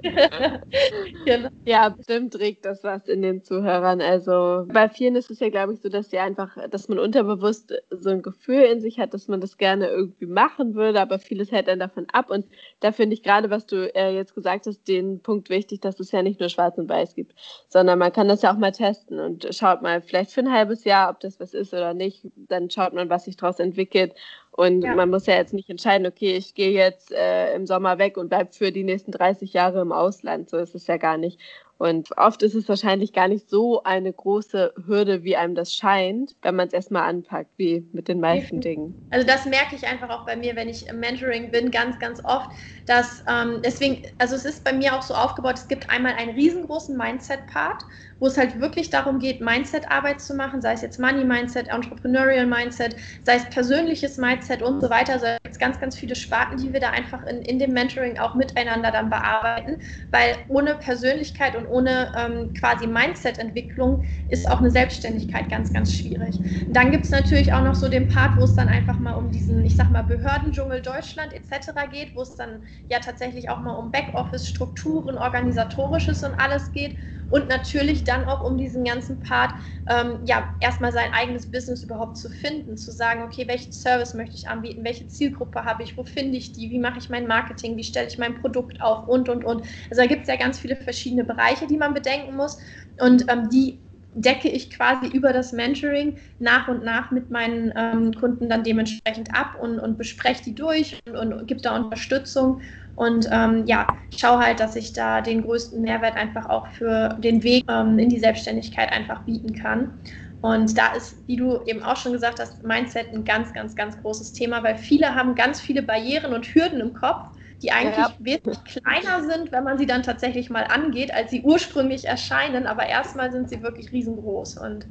S3: genau. Ja, bestimmt regt das was in den Zuhörern. Also bei vielen ist es ja, glaube ich, so, dass sie einfach, dass man unterbewusst so ein Gefühl in sich hat, dass man das gerne irgendwie machen würde, aber vieles hält dann davon ab. Und da finde ich gerade, was du äh, jetzt gesagt hast, den Punkt Punkt wichtig, dass es ja nicht nur schwarz und weiß gibt, sondern man kann das ja auch mal testen und schaut mal vielleicht für ein halbes Jahr, ob das was ist oder nicht. Dann schaut man, was sich daraus entwickelt. Und ja. man muss ja jetzt nicht entscheiden, okay, ich gehe jetzt äh, im Sommer weg und bleibe für die nächsten 30 Jahre im Ausland. So ist es ja gar nicht. Und oft ist es wahrscheinlich gar nicht so eine große Hürde, wie einem das scheint, wenn man es erstmal anpackt, wie mit den meisten Dingen.
S2: Also das merke ich einfach auch bei mir, wenn ich im Mentoring bin, ganz, ganz oft, dass ähm, deswegen, also es ist bei mir auch so aufgebaut, es gibt einmal einen riesengroßen Mindset-Part, wo es halt wirklich darum geht, Mindset-Arbeit zu machen, sei es jetzt Money-Mindset, Entrepreneurial-Mindset, sei es persönliches Mindset und so weiter. Also es ganz, ganz viele Sparten, die wir da einfach in, in dem Mentoring auch miteinander dann bearbeiten, weil ohne Persönlichkeit und Und ohne ähm, quasi Mindset-Entwicklung ist auch eine Selbstständigkeit ganz, ganz schwierig. Dann gibt es natürlich auch noch so den Part, wo es dann einfach mal um diesen, ich sag mal, Behördendschungel Deutschland etc. geht, wo es dann ja tatsächlich auch mal um Backoffice-Strukturen, organisatorisches und alles geht und natürlich dann auch um diesen ganzen Part, ähm, ja, erstmal sein eigenes Business überhaupt zu finden, zu sagen, okay, welchen Service möchte ich anbieten, welche Zielgruppe habe ich, wo finde ich die, wie mache ich mein Marketing, wie stelle ich mein Produkt auf? Und, und, und. Also da gibt es ja ganz viele verschiedene Bereiche, die man bedenken muss. Und ähm, die decke ich quasi über das Mentoring nach und nach mit meinen ähm, Kunden dann dementsprechend ab und, und bespreche die durch und, und gebe da Unterstützung und ähm, ja, schau halt, dass ich da den größten Mehrwert einfach auch für den Weg ähm, in die Selbstständigkeit einfach bieten kann. Und da ist, wie du eben auch schon gesagt hast, Mindset ein ganz, ganz, ganz großes Thema, weil viele haben ganz viele Barrieren und Hürden im Kopf, die eigentlich ja. wesentlich kleiner sind, wenn man sie dann tatsächlich mal angeht, als sie ursprünglich erscheinen. Aber erstmal sind sie wirklich riesengroß. Und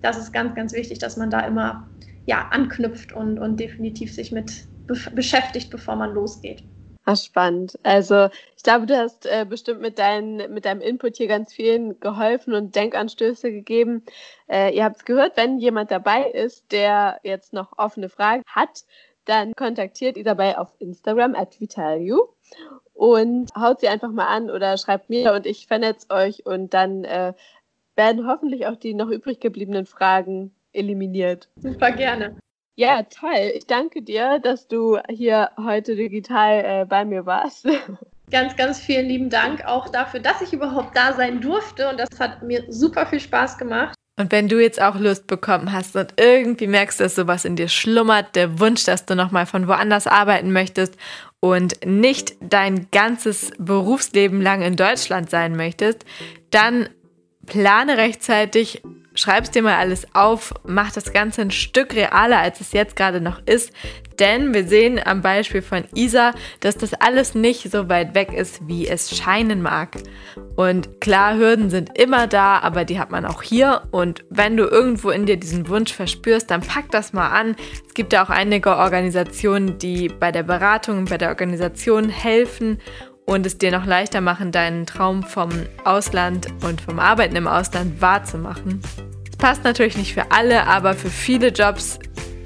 S2: das ist ganz, ganz wichtig, dass man da immer ja, anknüpft und, und definitiv sich mit beschäftigt, bevor man losgeht.
S4: Ach, spannend. Also ich glaube, du hast äh, bestimmt mit, dein, mit deinem Input hier ganz vielen geholfen und Denkanstöße gegeben. Äh, ihr habt es gehört, wenn jemand dabei ist, der jetzt noch offene Fragen hat, dann kontaktiert ihr dabei auf Instagram at Vitalu und haut sie einfach mal an oder schreibt mir und ich vernetze euch und dann äh, werden hoffentlich auch die noch übrig gebliebenen Fragen eliminiert.
S2: Super gerne.
S4: Ja, toll. Ich danke dir, dass du hier heute digital äh, bei mir warst.
S2: Ganz, ganz vielen lieben Dank auch dafür, dass ich überhaupt da sein durfte und das hat mir super viel Spaß gemacht.
S3: Und wenn du jetzt auch Lust bekommen hast und irgendwie merkst, dass sowas in dir schlummert, der Wunsch, dass du nochmal von woanders arbeiten möchtest und nicht dein ganzes Berufsleben lang in Deutschland sein möchtest, dann plane rechtzeitig schreib's dir mal alles auf, mach das Ganze ein Stück realer, als es jetzt gerade noch ist. Denn wir sehen am Beispiel von Isa, dass das alles nicht so weit weg ist, wie es scheinen mag. Und klar, Hürden sind immer da, aber die hat man auch hier. Und wenn du irgendwo in dir diesen Wunsch verspürst, dann pack das mal an. Es gibt ja auch einige Organisationen, die bei der Beratung, bei der Organisation helfen und es dir noch leichter machen, deinen Traum vom Ausland und vom Arbeiten im Ausland wahrzumachen. Es passt natürlich nicht für alle, aber für viele Jobs,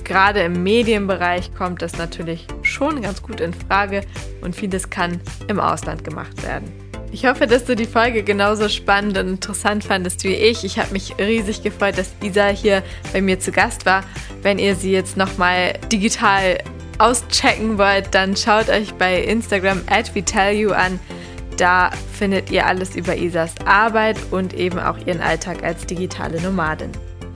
S3: gerade im Medienbereich, kommt das natürlich schon ganz gut in Frage und vieles kann im Ausland gemacht werden. Ich hoffe, dass du die Folge genauso spannend und interessant fandest wie ich. Ich habe mich riesig gefreut, dass Isa hier bei mir zu Gast war. Wenn ihr sie jetzt nochmal digital auschecken wollt, dann schaut euch bei Instagram at VTellYou an. Da findet ihr alles über Isas Arbeit und eben auch ihren Alltag als digitale Nomadin.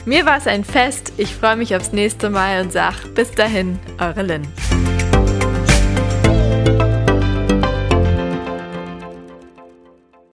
S3: Mir war es ein Fest. Ich freue mich aufs nächste Mal und sage bis dahin, eure Lynn.